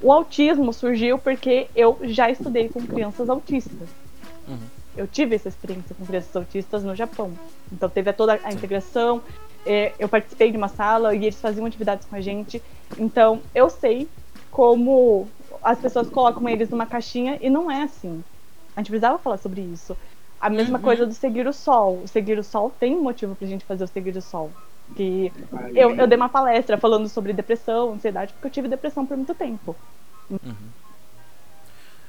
o autismo surgiu porque eu já estudei com crianças autistas. Uhum. Eu tive essa experiência com crianças autistas no Japão. Então teve toda a integração. É, eu participei de uma sala e eles faziam atividades com a gente. Então eu sei como as pessoas colocam eles numa caixinha e não é assim. A gente precisava falar sobre isso. A mesma uhum. coisa do seguir o sol. O seguir o sol tem um motivo pra gente fazer o seguir o sol. Que eu, eu dei uma palestra falando sobre depressão, ansiedade, porque eu tive depressão por muito tempo. Uhum.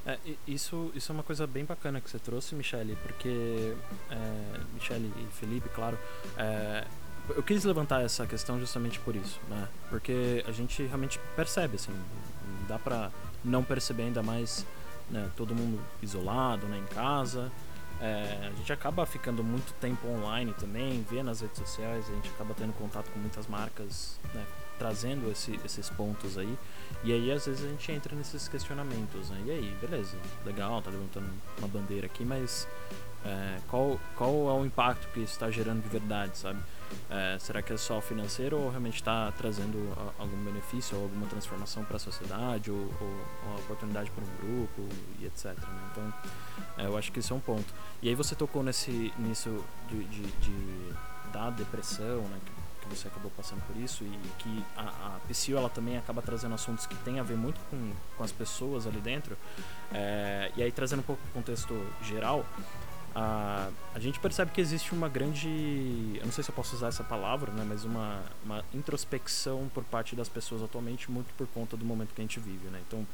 É, isso, isso é uma coisa bem bacana que você trouxe, Michele, porque. É, Michele e Felipe, claro. É, eu quis levantar essa questão justamente por isso, né? Porque a gente realmente percebe, assim, dá pra não perceber ainda mais né, todo mundo isolado, né, em casa. É, a gente acaba ficando muito tempo online também, vê nas redes sociais, a gente acaba tendo contato com muitas marcas, né, trazendo esse, esses pontos aí. E aí, às vezes, a gente entra nesses questionamentos, né? E aí, beleza, legal, tá levantando uma bandeira aqui, mas é, qual, qual é o impacto que isso está gerando de verdade, sabe? É, será que é só financeiro ou realmente está trazendo algum benefício ou alguma transformação para a sociedade ou, ou, ou oportunidade para um grupo e etc. Né? Então, é, eu acho que isso é um ponto. E aí você tocou nesse, nisso de, de, de da depressão, né? Que você acabou passando por isso e que a, a ela também acaba trazendo assuntos que tem a ver muito com, com as pessoas ali dentro. É, e aí trazendo um pouco o contexto geral, a, a gente percebe que existe uma grande, eu não sei se eu posso usar essa palavra, né, mas uma, uma introspecção por parte das pessoas atualmente muito por conta do momento que a gente vive, né? Então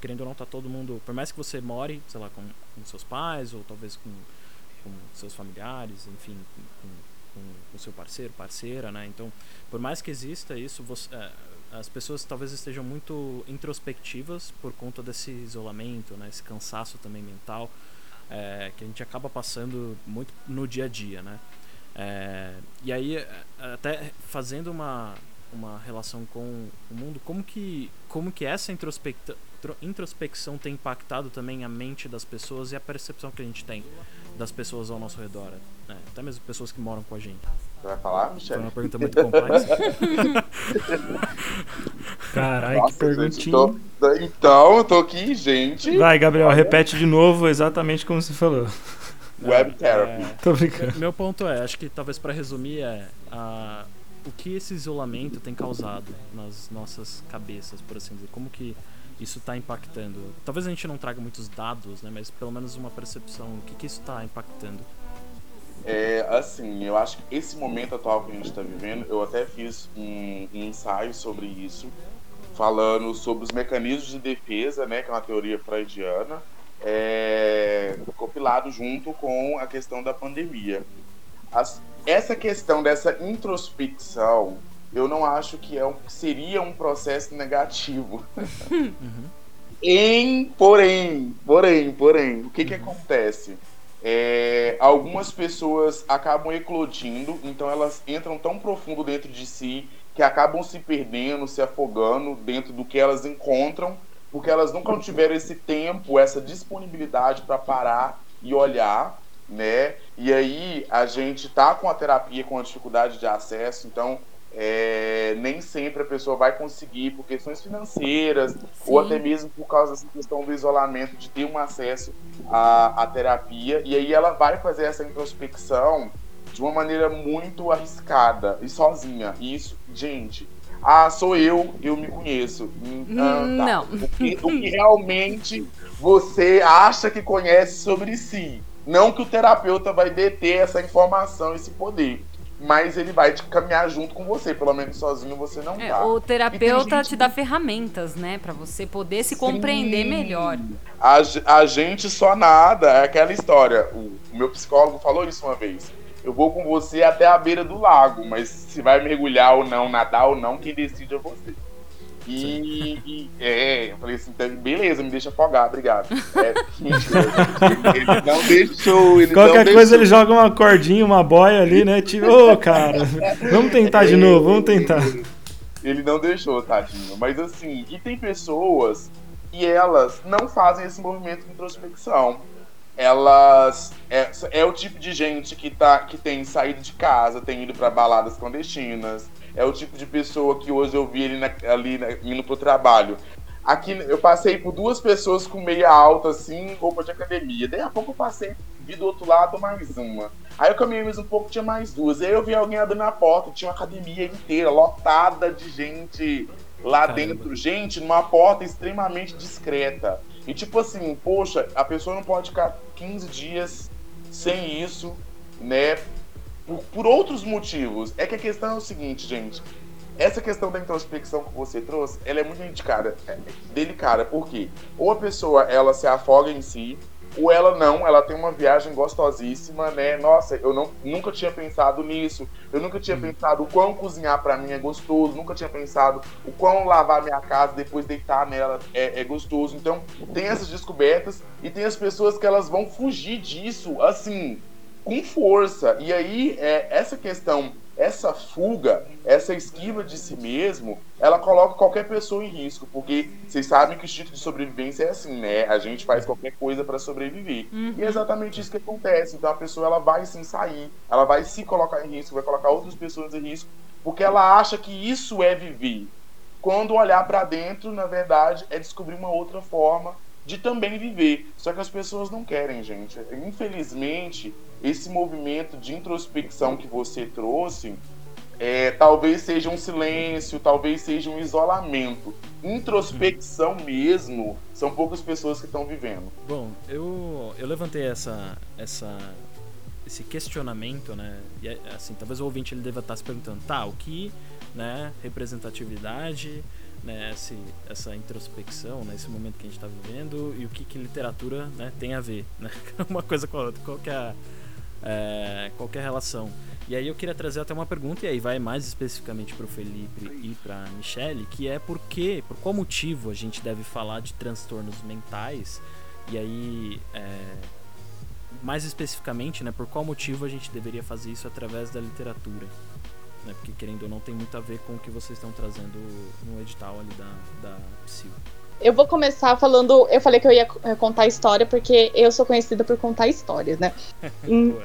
querendo ou não, tá todo mundo. Por mais que você more, sei lá, com, com seus pais, ou talvez com, com seus familiares, enfim, com, com, com seu parceiro, parceira, né? Então, por mais que exista isso, você, é, as pessoas talvez estejam muito introspectivas por conta desse isolamento, né? Esse cansaço também mental é, que a gente acaba passando muito no dia a dia, né? É, e aí, é, até fazendo uma, uma relação com o mundo, como que, como que essa introspecta, introspecção tem impactado também a mente das pessoas e a percepção que a gente tem das pessoas ao nosso redor, né? até mesmo pessoas que moram com a gente. Você vai falar, Michel? Foi uma pergunta muito complexa. Caralho, que perguntinha. Tô... Então, eu tô aqui, gente. Vai, Gabriel, repete de novo exatamente como você falou. Web therapy. É, Tô brincando. meu ponto é, acho que talvez para resumir é a, o que esse isolamento tem causado nas nossas cabeças, por assim dizer, como que isso está impactando. Talvez a gente não traga muitos dados, né, mas pelo menos uma percepção, o que que isso está impactando. É, assim, eu acho que esse momento atual que a gente está vivendo, eu até fiz um, um, ensaio sobre isso, falando sobre os mecanismos de defesa, né, que é uma teoria freudiana, é, compilado junto com a questão da pandemia. As, essa questão dessa introspecção, eu não acho que é um, seria um processo negativo. Uhum. em, porém, porém, porém, o que que acontece? É, algumas pessoas acabam eclodindo, então elas entram tão profundo dentro de si que acabam se perdendo, se afogando dentro do que elas encontram porque elas nunca tiveram esse tempo, essa disponibilidade para parar e olhar, né? E aí a gente tá com a terapia com a dificuldade de acesso, então é, nem sempre a pessoa vai conseguir por questões financeiras Sim. ou até mesmo por causa dessa questão do isolamento de ter um acesso à, à terapia e aí ela vai fazer essa introspecção de uma maneira muito arriscada e sozinha. E isso, gente, ah, sou eu, eu me conheço. Ah, tá. Não. O que, o que realmente você acha que conhece sobre si. Não que o terapeuta vai deter essa informação, esse poder. Mas ele vai te caminhar junto com você, pelo menos sozinho você não é, tá. O terapeuta gente... te dá ferramentas, né, para você poder se Sim. compreender melhor. A, a gente só nada, é aquela história. O, o meu psicólogo falou isso uma vez eu vou com você até a beira do lago, mas se vai mergulhar ou não, nadar ou não, quem decide é você. E, e é, eu falei assim, então, beleza, me deixa afogar, obrigado. É, ele não deixou, ele Qualquer não coisa deixou. ele joga uma cordinha, uma boia ali, né? Tipo, ô, oh, cara, vamos tentar de novo, vamos tentar. Ele não deixou, tadinho. Mas assim, e tem pessoas e elas não fazem esse movimento de introspecção elas é, é, o tipo de gente que, tá, que tem saído de casa, tem ido para baladas clandestinas, é o tipo de pessoa que hoje eu vi ali, na, ali na, indo pro trabalho. Aqui eu passei por duas pessoas com meia alta, assim, roupa de academia. Daí a pouco eu passei, vi do outro lado mais uma. Aí eu caminhei mais um pouco, tinha mais duas. Aí eu vi alguém abrindo a porta, tinha uma academia inteira, lotada de gente lá Caramba. dentro. Gente, numa porta extremamente discreta. E tipo assim, poxa, a pessoa não pode ficar 15 dias sem isso, né? Por, por, outros motivos. É que a questão é o seguinte, gente. Essa questão da introspecção que você trouxe, ela é muito delicada, é, delicada, porque ou a pessoa ela se afoga em si, ou ela não, ela tem uma viagem gostosíssima, né? Nossa, eu não, nunca tinha pensado nisso. Eu nunca tinha hum. pensado o quão cozinhar para mim é gostoso. Nunca tinha pensado o quão lavar minha casa depois deitar nela é, é, gostoso. Então, tem essas descobertas e tem as pessoas que elas vão fugir disso, assim, com força. E aí, é, essa questão essa fuga, essa esquiva de si mesmo, ela coloca qualquer pessoa em risco, porque vocês sabem que o instinto de sobrevivência é assim, né? A gente faz qualquer coisa para sobreviver. Uhum. E é exatamente isso que acontece. Então a pessoa ela vai sim sair, ela vai se colocar em risco, vai colocar outras pessoas em risco, porque ela acha que isso é viver. Quando olhar para dentro, na verdade, é descobrir uma outra forma de também viver. Só que as pessoas não querem, gente. Infelizmente, esse movimento de introspecção que você trouxe é, talvez seja um silêncio, talvez seja um isolamento. Introspecção mesmo, são poucas pessoas que estão vivendo. Bom, eu, eu levantei essa, essa, esse questionamento, né? E assim, talvez o ouvinte ele deva estar se perguntando, tá, o que, né, representatividade né, esse, essa introspecção, né, esse momento que a gente está vivendo e o que, que literatura né, tem a ver, né? Uma coisa com a outra, qual que é, a, é, qual que a relação. E aí eu queria trazer até uma pergunta, e aí vai mais especificamente para o Felipe e para a Michelle, que é por que, por qual motivo a gente deve falar de transtornos mentais, e aí, é, mais especificamente, né, por qual motivo a gente deveria fazer isso através da literatura né? Porque querendo ou não tem muito a ver com o que vocês estão trazendo no edital ali da, da PSIL. Eu vou começar falando. Eu falei que eu ia eh, contar história porque eu sou conhecida por contar histórias, né? Em,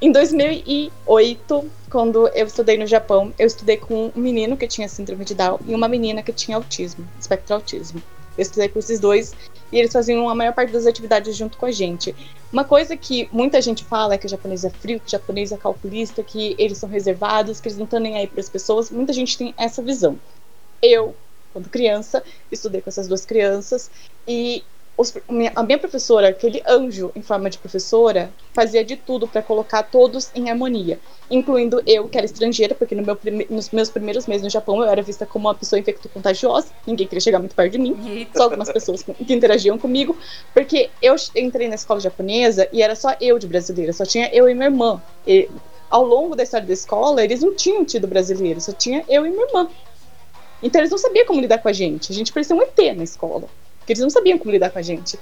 em 2008, quando eu estudei no Japão, eu estudei com um menino que tinha síndrome de Down e uma menina que tinha autismo, espectro autismo. Eu estudei com esses dois e eles faziam a maior parte das atividades junto com a gente. Uma coisa que muita gente fala é que o japonês é frio, que o japonês é calculista, que eles são reservados, que eles não estão nem aí para as pessoas. Muita gente tem essa visão. Eu, quando criança, estudei com essas duas crianças e os, a minha professora, aquele anjo em forma de professora, fazia de tudo para colocar todos em harmonia, incluindo eu, que era estrangeira, porque no meu prime, nos meus primeiros meses no Japão eu era vista como uma pessoa infecto-contagiosa, ninguém queria chegar muito perto de mim, só algumas pessoas que interagiam comigo, porque eu entrei na escola japonesa e era só eu de brasileira, só tinha eu e minha irmã. E, ao longo da história da escola, eles não tinham tido brasileiro, só tinha eu e minha irmã. Então eles não sabiam como lidar com a gente. A gente parecia um ET na escola porque eles não sabiam como lidar com a gente.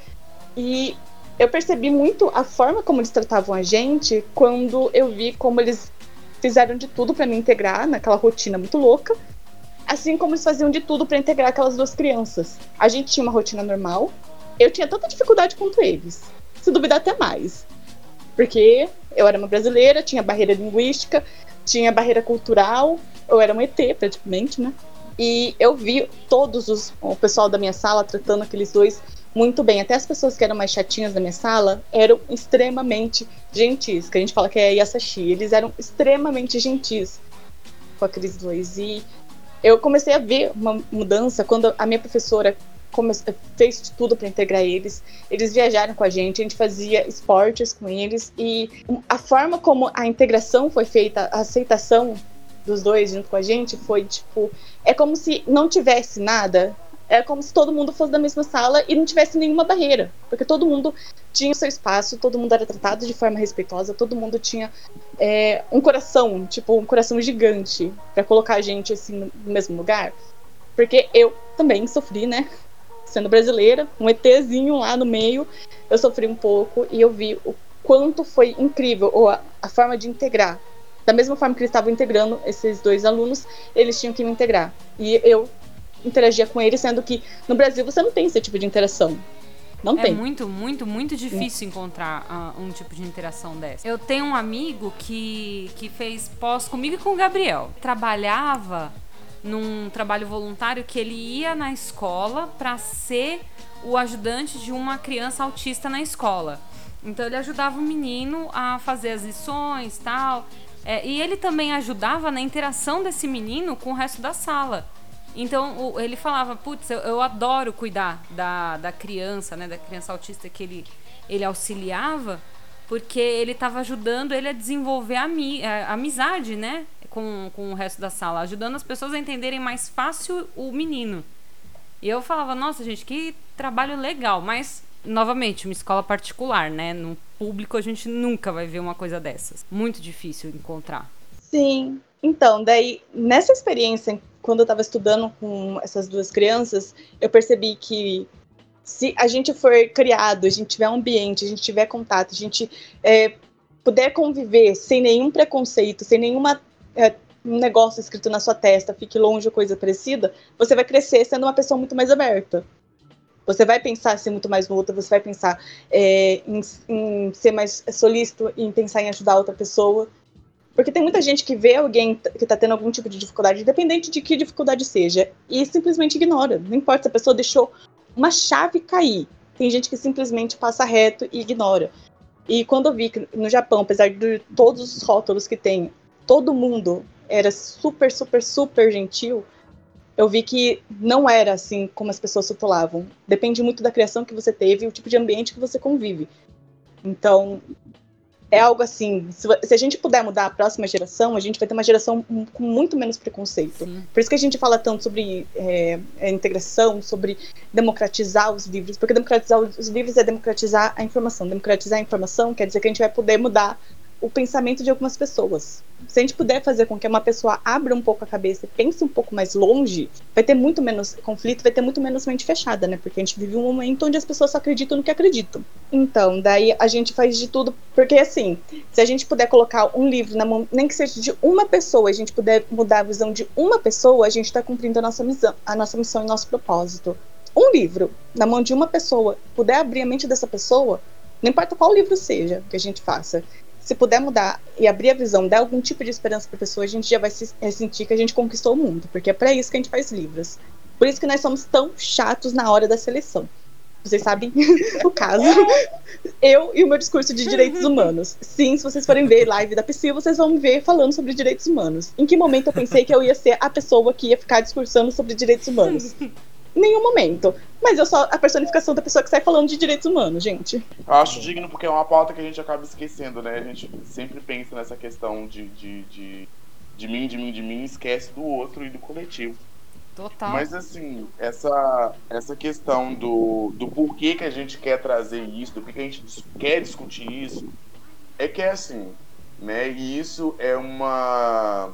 E eu percebi muito a forma como eles tratavam a gente quando eu vi como eles fizeram de tudo para me integrar naquela rotina muito louca, assim como eles faziam de tudo para integrar aquelas duas crianças. A gente tinha uma rotina normal, eu tinha tanta dificuldade quanto eles, se duvidar até mais. Porque eu era uma brasileira, tinha barreira linguística, tinha barreira cultural, eu era um ET praticamente, né? E eu vi todos os o pessoal da minha sala tratando aqueles dois muito bem. Até as pessoas que eram mais chatinhas da minha sala eram extremamente gentis, que a gente fala que é Yasashi. Eles eram extremamente gentis com aqueles dois. E eu comecei a ver uma mudança quando a minha professora fez tudo para integrar eles. Eles viajaram com a gente, a gente fazia esportes com eles e a forma como a integração foi feita, a aceitação dos dois junto com a gente foi tipo. É como se não tivesse nada. É como se todo mundo fosse da mesma sala e não tivesse nenhuma barreira. Porque todo mundo tinha o seu espaço, todo mundo era tratado de forma respeitosa, todo mundo tinha é, um coração, tipo, um coração gigante para colocar a gente assim no mesmo lugar. Porque eu também sofri, né? Sendo brasileira, um ETzinho lá no meio, eu sofri um pouco e eu vi o quanto foi incrível, ou a, a forma de integrar da mesma forma que eles estavam integrando esses dois alunos, eles tinham que me integrar. E eu interagia com eles, sendo que no Brasil você não tem esse tipo de interação. Não é tem. É muito, muito, muito difícil é. encontrar uh, um tipo de interação dessa. Eu tenho um amigo que, que fez pós comigo e com o Gabriel. Trabalhava num trabalho voluntário que ele ia na escola para ser o ajudante de uma criança autista na escola. Então ele ajudava o menino a fazer as lições tal. É, e ele também ajudava na interação desse menino com o resto da sala. Então o, ele falava, putz, eu, eu, adoro cuidar da, da criança, né, da criança autista que ele, ele auxiliava, porque ele estava ajudando ele a desenvolver a, mi, a, a amizade, né, com, com o resto da sala, ajudando as pessoas a entenderem mais fácil o menino. E eu falava, nossa, gente, que trabalho legal, mas novamente, uma escola particular, né? No público a gente nunca vai ver uma coisa dessas. Muito difícil encontrar. Sim. Então, daí, nessa experiência, quando eu estava estudando com essas duas crianças, eu percebi que se a gente for criado, a gente tiver um ambiente, a gente tiver contato, a gente é, puder conviver sem nenhum preconceito, sem nenhuma é, um negócio escrito na sua testa, fique longe ou coisa parecida, você vai crescer sendo uma pessoa muito mais aberta. Você vai pensar ser muito mais luta, você vai pensar é, em, em, ser mais solícito, em pensar em ajudar outra pessoa. Porque tem muita gente que vê alguém que está tendo algum tipo de dificuldade, independente de que dificuldade seja, e simplesmente ignora. Não importa se a pessoa deixou uma chave cair. Tem gente que simplesmente passa reto e ignora. E quando eu vi que no Japão, apesar de todos os rótulos que tem, todo mundo era super, super, super gentil, eu vi que não era assim como as pessoas rotulavam. Depende muito da criação que você teve e o tipo de ambiente que você convive. Então, é algo assim, se, se, a gente puder mudar a próxima geração, a gente vai ter uma geração com muito menos preconceito. Sim. Por isso que a gente fala tanto sobre é, integração, sobre democratizar os livros, porque democratizar os livros é democratizar a informação. Democratizar a informação quer dizer que a gente vai poder mudar o pensamento de algumas pessoas. Se a gente puder fazer com que uma pessoa abra um pouco a cabeça e pense um pouco mais longe, vai ter muito menos conflito, vai ter muito menos mente fechada, né? Porque a gente vive um momento onde as pessoas só acreditam no que acreditam. Então, daí a gente faz de tudo, porque assim, se a gente puder colocar um livro na mão, nem que seja de uma pessoa, a gente puder mudar a visão de uma pessoa, a gente está cumprindo a nossa missão, a nossa missão e nosso propósito. Um livro na mão de uma pessoa, puder abrir a mente dessa pessoa, não importa qual livro seja que a gente faça, se puder mudar e abrir a visão, dar algum tipo de esperança para a pessoa, a gente já vai se, é, sentir que a gente conquistou o mundo, porque é para isso que a gente faz livros. Por isso que nós somos tão chatos na hora da seleção. Vocês sabem o caso. Eu e o meu discurso de direitos humanos. Sim, se vocês forem ver live da Psy, vocês vão me ver falando sobre direitos humanos. Em que momento eu pensei que eu ia ser a pessoa que ia ficar discursando sobre direitos humanos? nenhum momento. Mas eu sou a personificação da pessoa que sai falando de direitos humanos, gente. Eu acho digno porque é uma pauta que a gente acaba esquecendo, né? A gente sempre pensa nessa questão de, de, de, de mim, de mim, de mim, esquece do outro e do coletivo. Total. Mas assim, essa, essa questão do, do porquê que a gente quer trazer isso, do porquê que a gente quer discutir isso, é que é assim, né? E isso é uma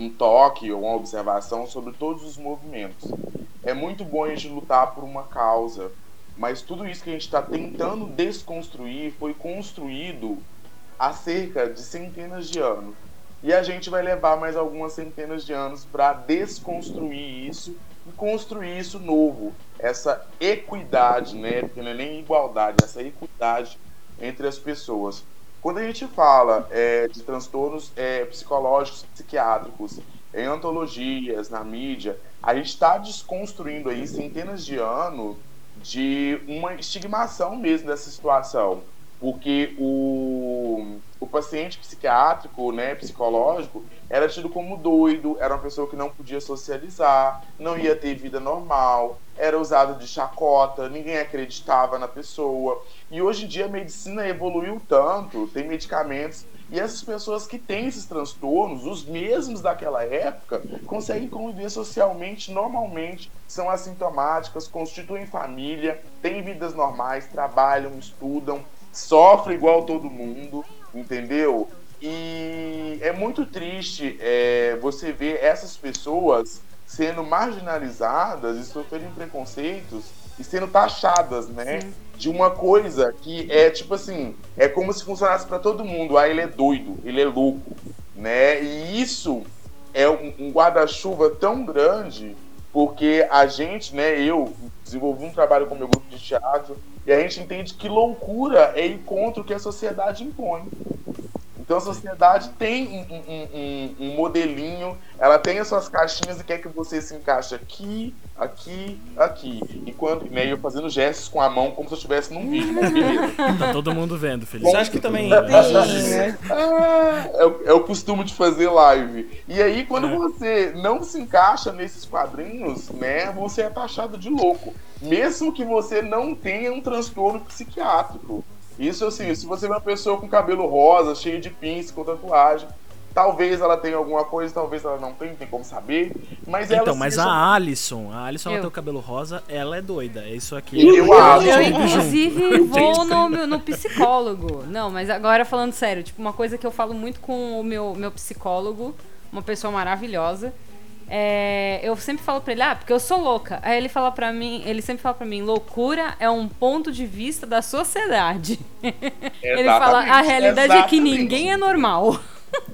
um toque ou uma observação sobre todos os movimentos. É muito bom a gente lutar por uma causa, mas tudo isso que a gente está tentando desconstruir foi construído há cerca de centenas de anos. E a gente vai levar mais algumas centenas de anos para desconstruir isso e construir isso novo. Essa equidade, né? Porque não é nem igualdade, essa equidade entre as pessoas. Quando a gente fala é, de transtornos é, psicológicos, psiquiátricos, em antologias, na mídia, a gente está desconstruindo aí centenas de anos de uma estigmação mesmo dessa situação. Porque o, o paciente psiquiátrico, né, psicológico, era tido como doido, era uma pessoa que não podia socializar, não ia ter vida normal, era usado de chacota, ninguém acreditava na pessoa. E hoje em dia a medicina evoluiu tanto, tem medicamentos, e essas pessoas que têm esses transtornos, os mesmos daquela época, conseguem conviver socialmente normalmente, são assintomáticas, constituem família, têm vidas normais, trabalham, estudam, sofrem igual todo mundo, entendeu? E é muito triste é, você ver essas pessoas sendo marginalizadas e sofrendo preconceitos e sendo taxadas, né? Sim. De uma coisa que é tipo assim, é como se funcionasse para todo mundo. Ah, ele é doido, ele é louco, né? E isso é um, um guarda-chuva tão grande porque a gente, né, eu desenvolvi um trabalho com meu grupo de teatro e a gente entende que loucura é ir contra o que a sociedade impõe. Então a sociedade tem um, um, um, um, modelinho, ela tem as suas caixinhas e quer que você se encaixe aqui, aqui, aqui. Enquanto, né, eu fazendo gestos com a mão como se eu estivesse num vídeo, mas beleza. Tá todo mundo vendo, Felipe. Você acha que também. ah, é, o, é o costume de fazer live. E aí, quando é. você não se encaixa nesses quadrinhos, né, você é taxado de louco. Mesmo que você não tenha um transtorno psiquiátrico. Isso assim, se você vê uma pessoa com cabelo rosa, cheio de pince, com tatuagem, talvez ela tenha alguma coisa, talvez ela não tenha, tem como saber. Mas então, ela, mas assim, a Alison, a Alison, ela tem o cabelo rosa, ela é doida. É isso aqui. Eu, eu, acho. eu inclusive, vou no, no psicólogo. Não, mas agora falando sério, tipo, uma coisa que eu falo muito com o meu, meu psicólogo, uma pessoa maravilhosa. É, eu sempre falo pra ele, ah, porque eu sou louca. Aí ele fala para mim, ele sempre fala para mim, loucura é um ponto de vista da sociedade. ele fala, a realidade exatamente. é que ninguém é normal.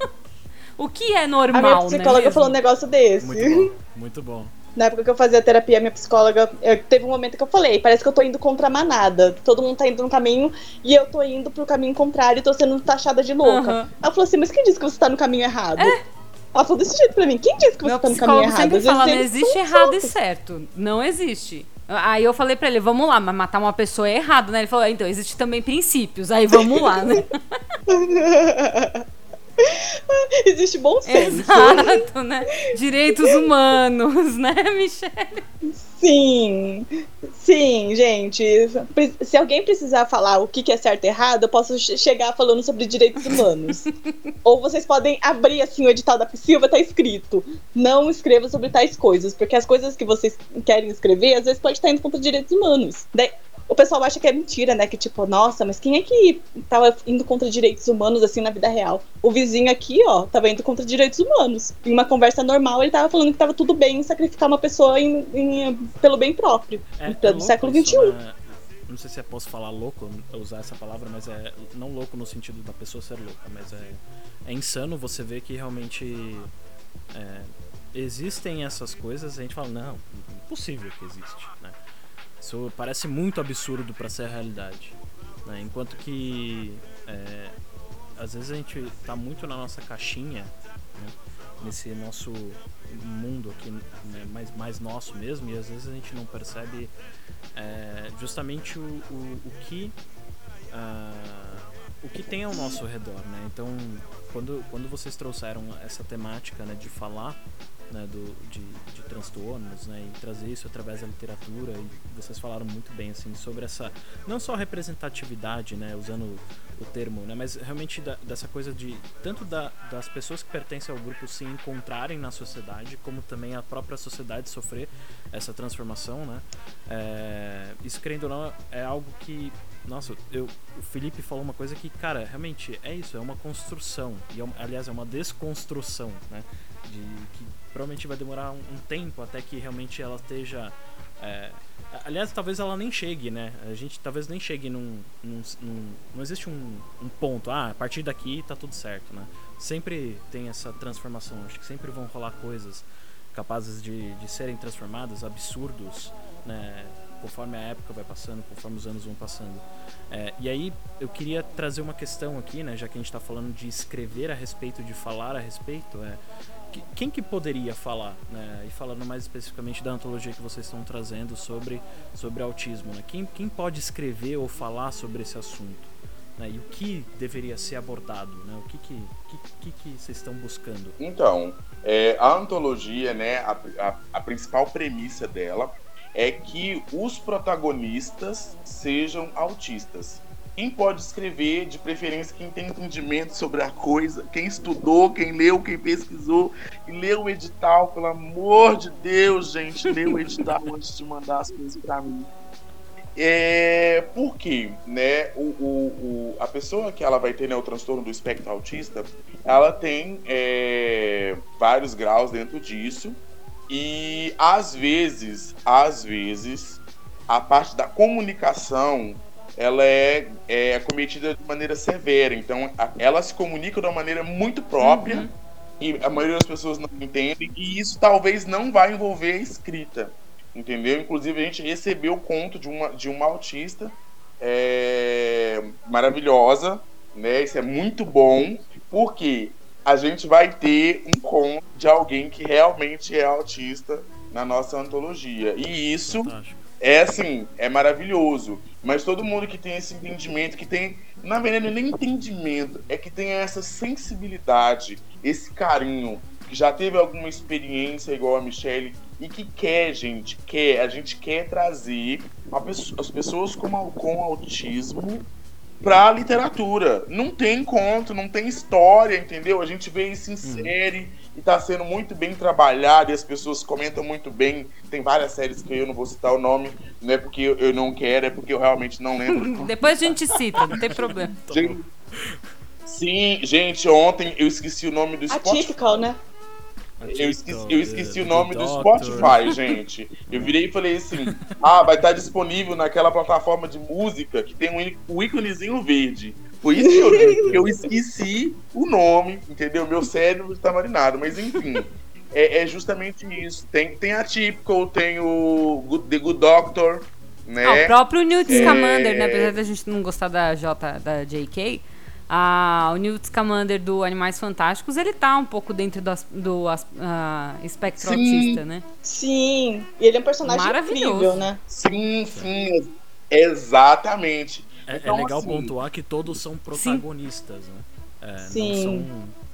o que é normal, A minha psicóloga né falou um negócio desse. Muito bom, muito bom. Na época que eu fazia terapia, minha psicóloga, eu, teve um momento que eu falei, parece que eu tô indo contra a manada. Todo mundo tá indo no caminho e eu tô indo pro caminho contrário e tô sendo taxada de louca. Uhum. Ela falou assim, mas quem disse que você tá no caminho errado? É. Ela falou desse jeito pra mim. Quem disse que você Meu tá no caminho errado? sempre fala, não existe errado e certo. Não existe. Aí eu falei pra ele, vamos lá, mas matar uma pessoa é errado, né? Ele falou, então, existe também princípios. Aí vamos lá, né? Existe bom senso. Exato, né? Direitos humanos, né, Michelle? Sim, Sim, gente. Se alguém precisar falar o que é certo e errado, eu posso che- chegar falando sobre direitos humanos. Ou vocês podem abrir assim o edital da Silva, tá escrito: não escreva sobre tais coisas, porque as coisas que vocês querem escrever às vezes pode estar indo contra direitos humanos. Daí, o pessoal acha que é mentira, né? Que tipo, nossa, mas quem é que tava indo contra direitos humanos assim na vida real? O vizinho aqui, ó, tava indo contra direitos humanos. Em uma conversa normal, ele tava falando que tava tudo bem em sacrificar uma pessoa em- em- pelo bem próprio. É, Então, é do século XXI. né? Não sei se eu posso falar louco, usar essa palavra, mas é não louco no sentido da pessoa ser louca, mas é, é insano você ver que realmente é, existem essas coisas. A gente fala, não, impossível que existe, né? Isso parece muito absurdo para ser a realidade, né? Enquanto que é, às vezes a gente tá muito na nossa caixinha, né? nesse nosso mundo aqui, né? mais, mais nosso mesmo, e às vezes a gente não percebe é, justamente o, o, o que ah, o que tem ao nosso redor, né? Então, quando, quando vocês trouxeram essa temática né, de falar né, do, de, de transtornos né, e trazer isso através da literatura, e vocês falaram muito bem assim sobre essa não só representatividade, né, usando o termo, né, mas realmente da- dessa coisa de tanto da- das pessoas que pertencem ao grupo se encontrarem na sociedade, como também a própria sociedade sofrer essa transformação, né? É, isso querendo ou não é algo que nossa, eu, o Felipe falou uma coisa que, cara, realmente é isso, é uma construção. E é aliás, é uma desconstrução, né? De que provavelmente vai demorar um, um tempo até que realmente ela esteja. é, aliás, talvez ela nem chegue, né? A gente talvez nem chegue num. num- num- não existe um, um ponto, ah, a partir daqui tá tudo certo, né? Sempre tem essa transformação, acho que sempre vão rolar coisas capazes de, de serem transformadas, absurdos, né? Conforme a época vai passando, conforme os anos vão passando. É, e aí eu queria trazer uma questão aqui, né? Já que a gente está falando de escrever a respeito, de falar a respeito, é quem que poderia falar, né? E falando mais especificamente da antologia que vocês estão trazendo sobre, sobre autismo, né? Quem, quem pode escrever ou falar sobre esse assunto? Né? E o que deveria ser abordado, né? O que que, que, que, vocês estão buscando? Então, é, a antologia, né, a, a- a principal premissa dela é que os protagonistas sejam autistas. Quem pode escrever, de preferência, quem tem entendimento sobre a coisa, quem estudou, quem leu, quem pesquisou, e leu o edital, pelo amor de Deus, gente, leu o edital antes de mandar as coisas pra mim. É, por quê? Né, o, o- o- a pessoa que ela vai ter né, o transtorno do espectro autista, ela tem é, vários graus dentro disso e às vezes, às vezes, a parte da comunicação ela é, é cometida de maneira severa. Então, a- ela se comunica de uma maneira muito própria e a maioria das pessoas não entendem e isso talvez não vai envolver a escrita, entendeu? Inclusive a gente recebeu o conto de uma de uma autista é, maravilhosa, né? Isso é muito bom porque a gente vai ter um conto de alguém que realmente é autista na nossa antologia e isso Fantástico. É assim, é maravilhoso. Mas todo mundo que tem esse entendimento, que tem, na verdade, não nem entendimento, é que tem essa sensibilidade, esse carinho, que já teve alguma experiência igual a Michelle e que quer, gente, quer, a gente quer trazer a pesso- as pessoas com, com autismo pra literatura. Não tem conto, não tem história, entendeu? A gente vê isso em série e tá sendo muito bem trabalhado e as pessoas comentam muito bem. Tem várias séries que eu não vou citar o nome, não é porque eu- não quero, é porque eu realmente não lembro. Depois a gente cita, não tem problema. Gente, sim, gente, ontem eu esqueci o nome do Spotify. Atypical, né? Eu esqueci, eu esqueci o The nome do. Spotify, gente. Eu virei e falei assim: ah, vai estar disponível naquela plataforma de música que tem um o íconezinho verde. Foi isso que eu que eu esqueci o nome, entendeu? Meu cérebro está marinado, mas enfim. É, é justamente isso. Tem, tem a Typical, tem o Good- The Good Doctor, né? Ah, o próprio Newt É. Scamander, né? Apesar da gente não gostar da J, da JK, ah, o Newt Scamander do Animais Fantásticos, ele tá um pouco dentro do, do as- ah, espectro Sim. autista, né? Sim. E ele é um personagem Maravilhoso. incrível, né? Sim, sim, exatamente. É, é Então, legal assim, pontuar que todos são protagonistas, né? É, Sim. Não são,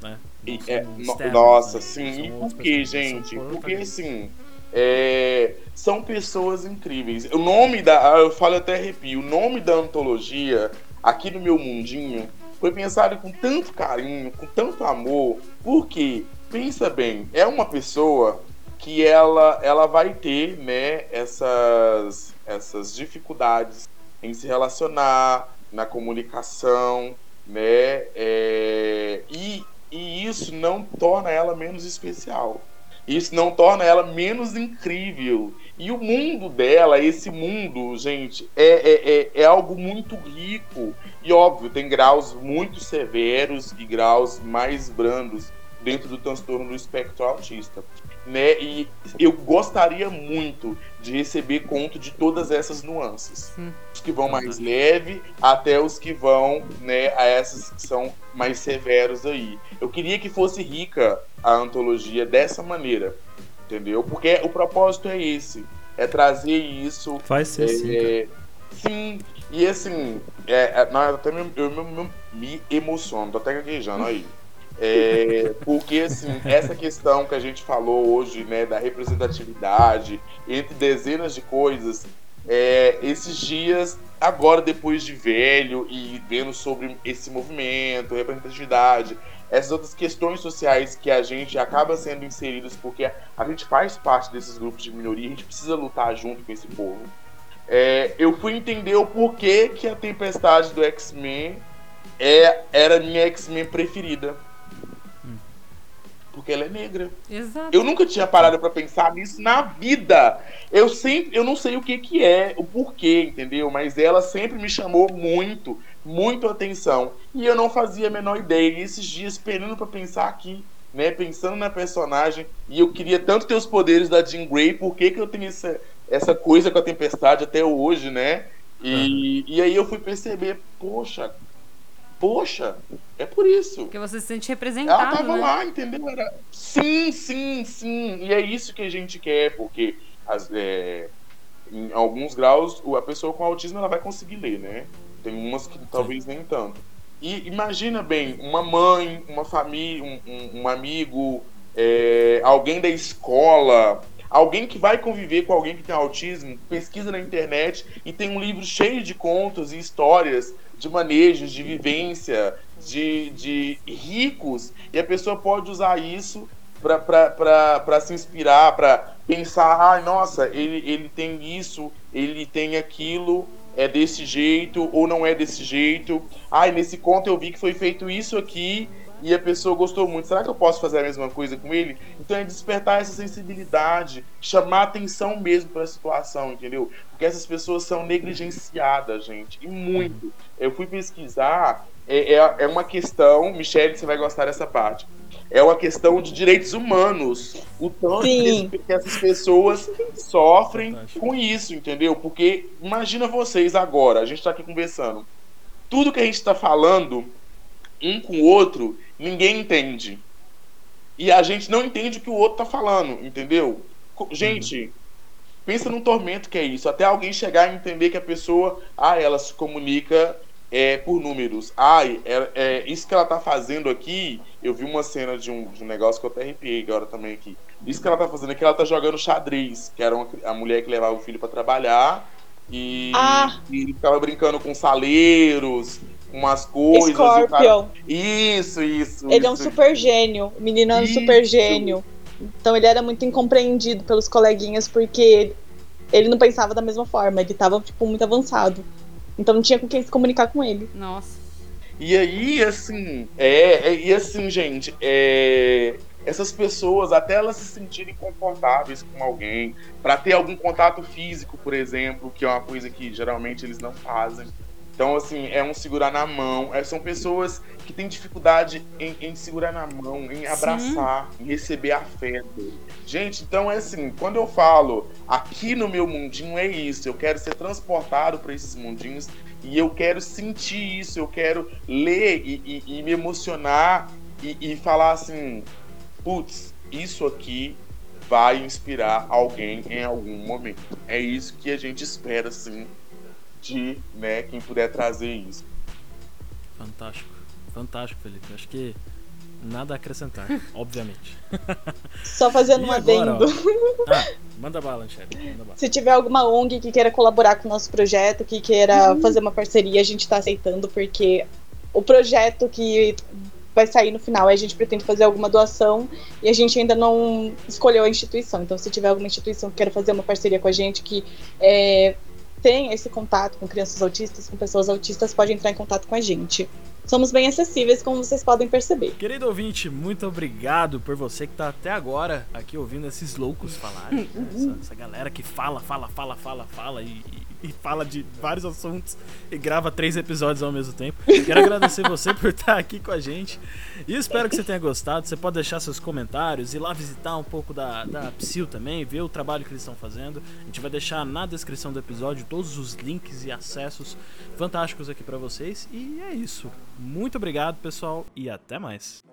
né? Não é, externos, nossa, né? sim. São E por são gente? Porque assim, é, são pessoas incríveis. O nome da. Eu falo até arrepio. O nome da antologia, aqui no meu mundinho, foi pensado com tanto carinho, com tanto amor, porque, pensa bem, é uma pessoa que ela, ela vai ter né, essas, essas dificuldades em se relacionar, na comunicação, né? É, e, e isso não torna ela menos especial. Isso não torna ela menos incrível. E o mundo dela, esse mundo, gente, é, é, é, é, algo muito rico. E óbvio, tem graus muito severos e graus mais brandos dentro do transtorno do espectro autista né? E eu gostaria muito de receber conto de todas essas nuances. Hum. Os que vão mais leve até os que vão, né, a essas que são mais severos aí. Eu queria que fosse rica a antologia dessa maneira, entendeu? Porque o propósito é esse, é trazer isso. Faz ser é, sim. É, sim, e assim, é, é, não, eu até me, eu me, me emociono, tô até gaguejando aí. É, porque assim, essa questão que a gente falou hoje, né, da representatividade, entre dezenas de coisas, é, esses dias, agora depois de velho e vendo sobre esse movimento, representatividade, essas outras questões sociais que a gente acaba sendo inseridos porque a gente faz parte desses grupos de minoria, a gente precisa lutar junto com esse povo. É, eu fui entender o porquê que a Tempestade do X-Men é, era minha X-Men preferida porque ela é negra. Exato. Eu nunca tinha parado para pensar nisso na vida. Eu sempre, eu não sei o que que é, o porquê, entendeu? Mas ela sempre me chamou muito, muito atenção. E eu não fazia a menor ideia. E esses dias esperando para pensar aqui, né, pensando na personagem, e eu queria tanto ter os poderes da Jean Grey, por que que eu tenho essa, essa coisa com a tempestade até hoje, né? E, uhum. e aí eu fui perceber, poxa, poxa, é por isso. Porque você se sente representado. Ela tava né? lá, entendeu? Era... Sim, sim, sim. E é isso que a gente quer, porque as, é... em alguns graus a pessoa com autismo ela vai conseguir ler, né? Tem umas que talvez nem tanto. E imagina bem, uma mãe, uma família, um, um, um amigo, é... alguém da escola, alguém que vai conviver com alguém que tem autismo, pesquisa na internet e tem um livro cheio de contos e histórias de manejos, de vivência, de, de ricos, e a pessoa pode usar isso para se inspirar, para pensar, ah, nossa, ele, ele tem isso, ele tem aquilo, é desse jeito ou não é desse jeito. Ai, nesse conto eu vi que foi feito isso aqui e a pessoa gostou muito. Será que eu posso fazer a mesma coisa com ele? Então é despertar essa sensibilidade, chamar atenção mesmo para a situação, entendeu? Porque essas pessoas são negligenciadas, gente, e muito. Eu fui pesquisar, é, é, é uma questão, Michelle, você vai gostar dessa parte. É uma questão de direitos humanos. O tanto que, que essas pessoas sofrem com isso, entendeu? Porque imagina vocês agora, a gente está aqui conversando. Tudo que a gente está falando um com o outro, ninguém entende. E a gente não entende o que o outro tá falando, entendeu? Gente, uhum. pensa num tormento que é isso. Até alguém chegar a entender que a pessoa, ah, ela se comunica é, por números. Ai, é, é, isso que ela tá fazendo aqui. Eu vi uma cena de um, de um negócio que eu até arrepiei agora também aqui. Isso que ela tá fazendo aqui, ela tá jogando xadrez, que era uma, a mulher que levava o filho para trabalhar. E, ah. e ficava brincando com saleiros, umas coisas. Scorpion. Cara... Isso, isso. Ele isso. é um super gênio. O menino é um isso. super gênio. Então ele era muito incompreendido pelos coleguinhas porque ele não pensava da mesma forma. Ele tava, tipo, muito avançado. Então não tinha com quem se comunicar com ele. Nossa. E aí, assim, é, é e assim, gente, é, essas pessoas, até elas se sentirem confortáveis com alguém, para ter algum contato físico, por exemplo, que é uma coisa que geralmente eles não fazem. Então, assim, é um segurar na mão. É, são pessoas que têm dificuldade em, em segurar na mão, em abraçar, Sim. em receber afeto. Gente, então é assim, quando eu falo aqui no meu mundinho é isso, eu quero ser transportado para esses mundinhos e eu quero sentir isso, eu quero ler e, e, e me emocionar e, e falar assim, putz, isso aqui vai inspirar alguém em algum momento. É isso que a gente espera, assim, de né, quem puder trazer isso. Fantástico, fantástico, Felipe. Acho que Nada a acrescentar, obviamente. Só fazendo E um agora, adendo. Ah, manda bala, bala. Se tiver alguma ONG que queira colaborar com o nosso projeto, que queira fazer uma parceria, a gente tá aceitando, porque o projeto que vai sair no final, a gente pretende fazer alguma doação e a gente ainda não escolheu a instituição. Então, se tiver alguma instituição que queira fazer uma parceria com a gente, que é, tem esse contato com crianças autistas, com pessoas autistas, pode entrar em contato com a gente. Somos bem acessíveis, como vocês podem perceber. Querido ouvinte, muito obrigado por você que tá até agora aqui ouvindo esses loucos falarem. né? essa, essa galera que fala, fala, fala, fala, fala e, e- e fala de vários assuntos e grava três episódios ao mesmo tempo. Quero agradecer você por estar aqui com a gente e espero que você tenha gostado. Você pode deixar seus comentários, ir lá visitar um pouco da, da Psyll também, ver o trabalho que eles estão fazendo. A gente vai deixar na descrição do episódio todos os links e acessos fantásticos aqui pra vocês. E é isso. Muito obrigado, pessoal, e até mais.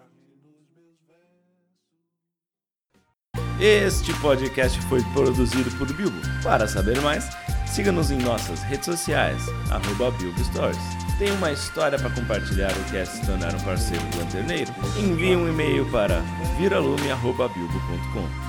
Este podcast foi produzido por Bilbo. Para saber mais, siga-nos em nossas redes sociais, arroba Bilbo Stories. Tem uma história para compartilhar ou quer se tornar um parceiro do Lanterneiro? Envie um e-mail para viralume.bilbo.com.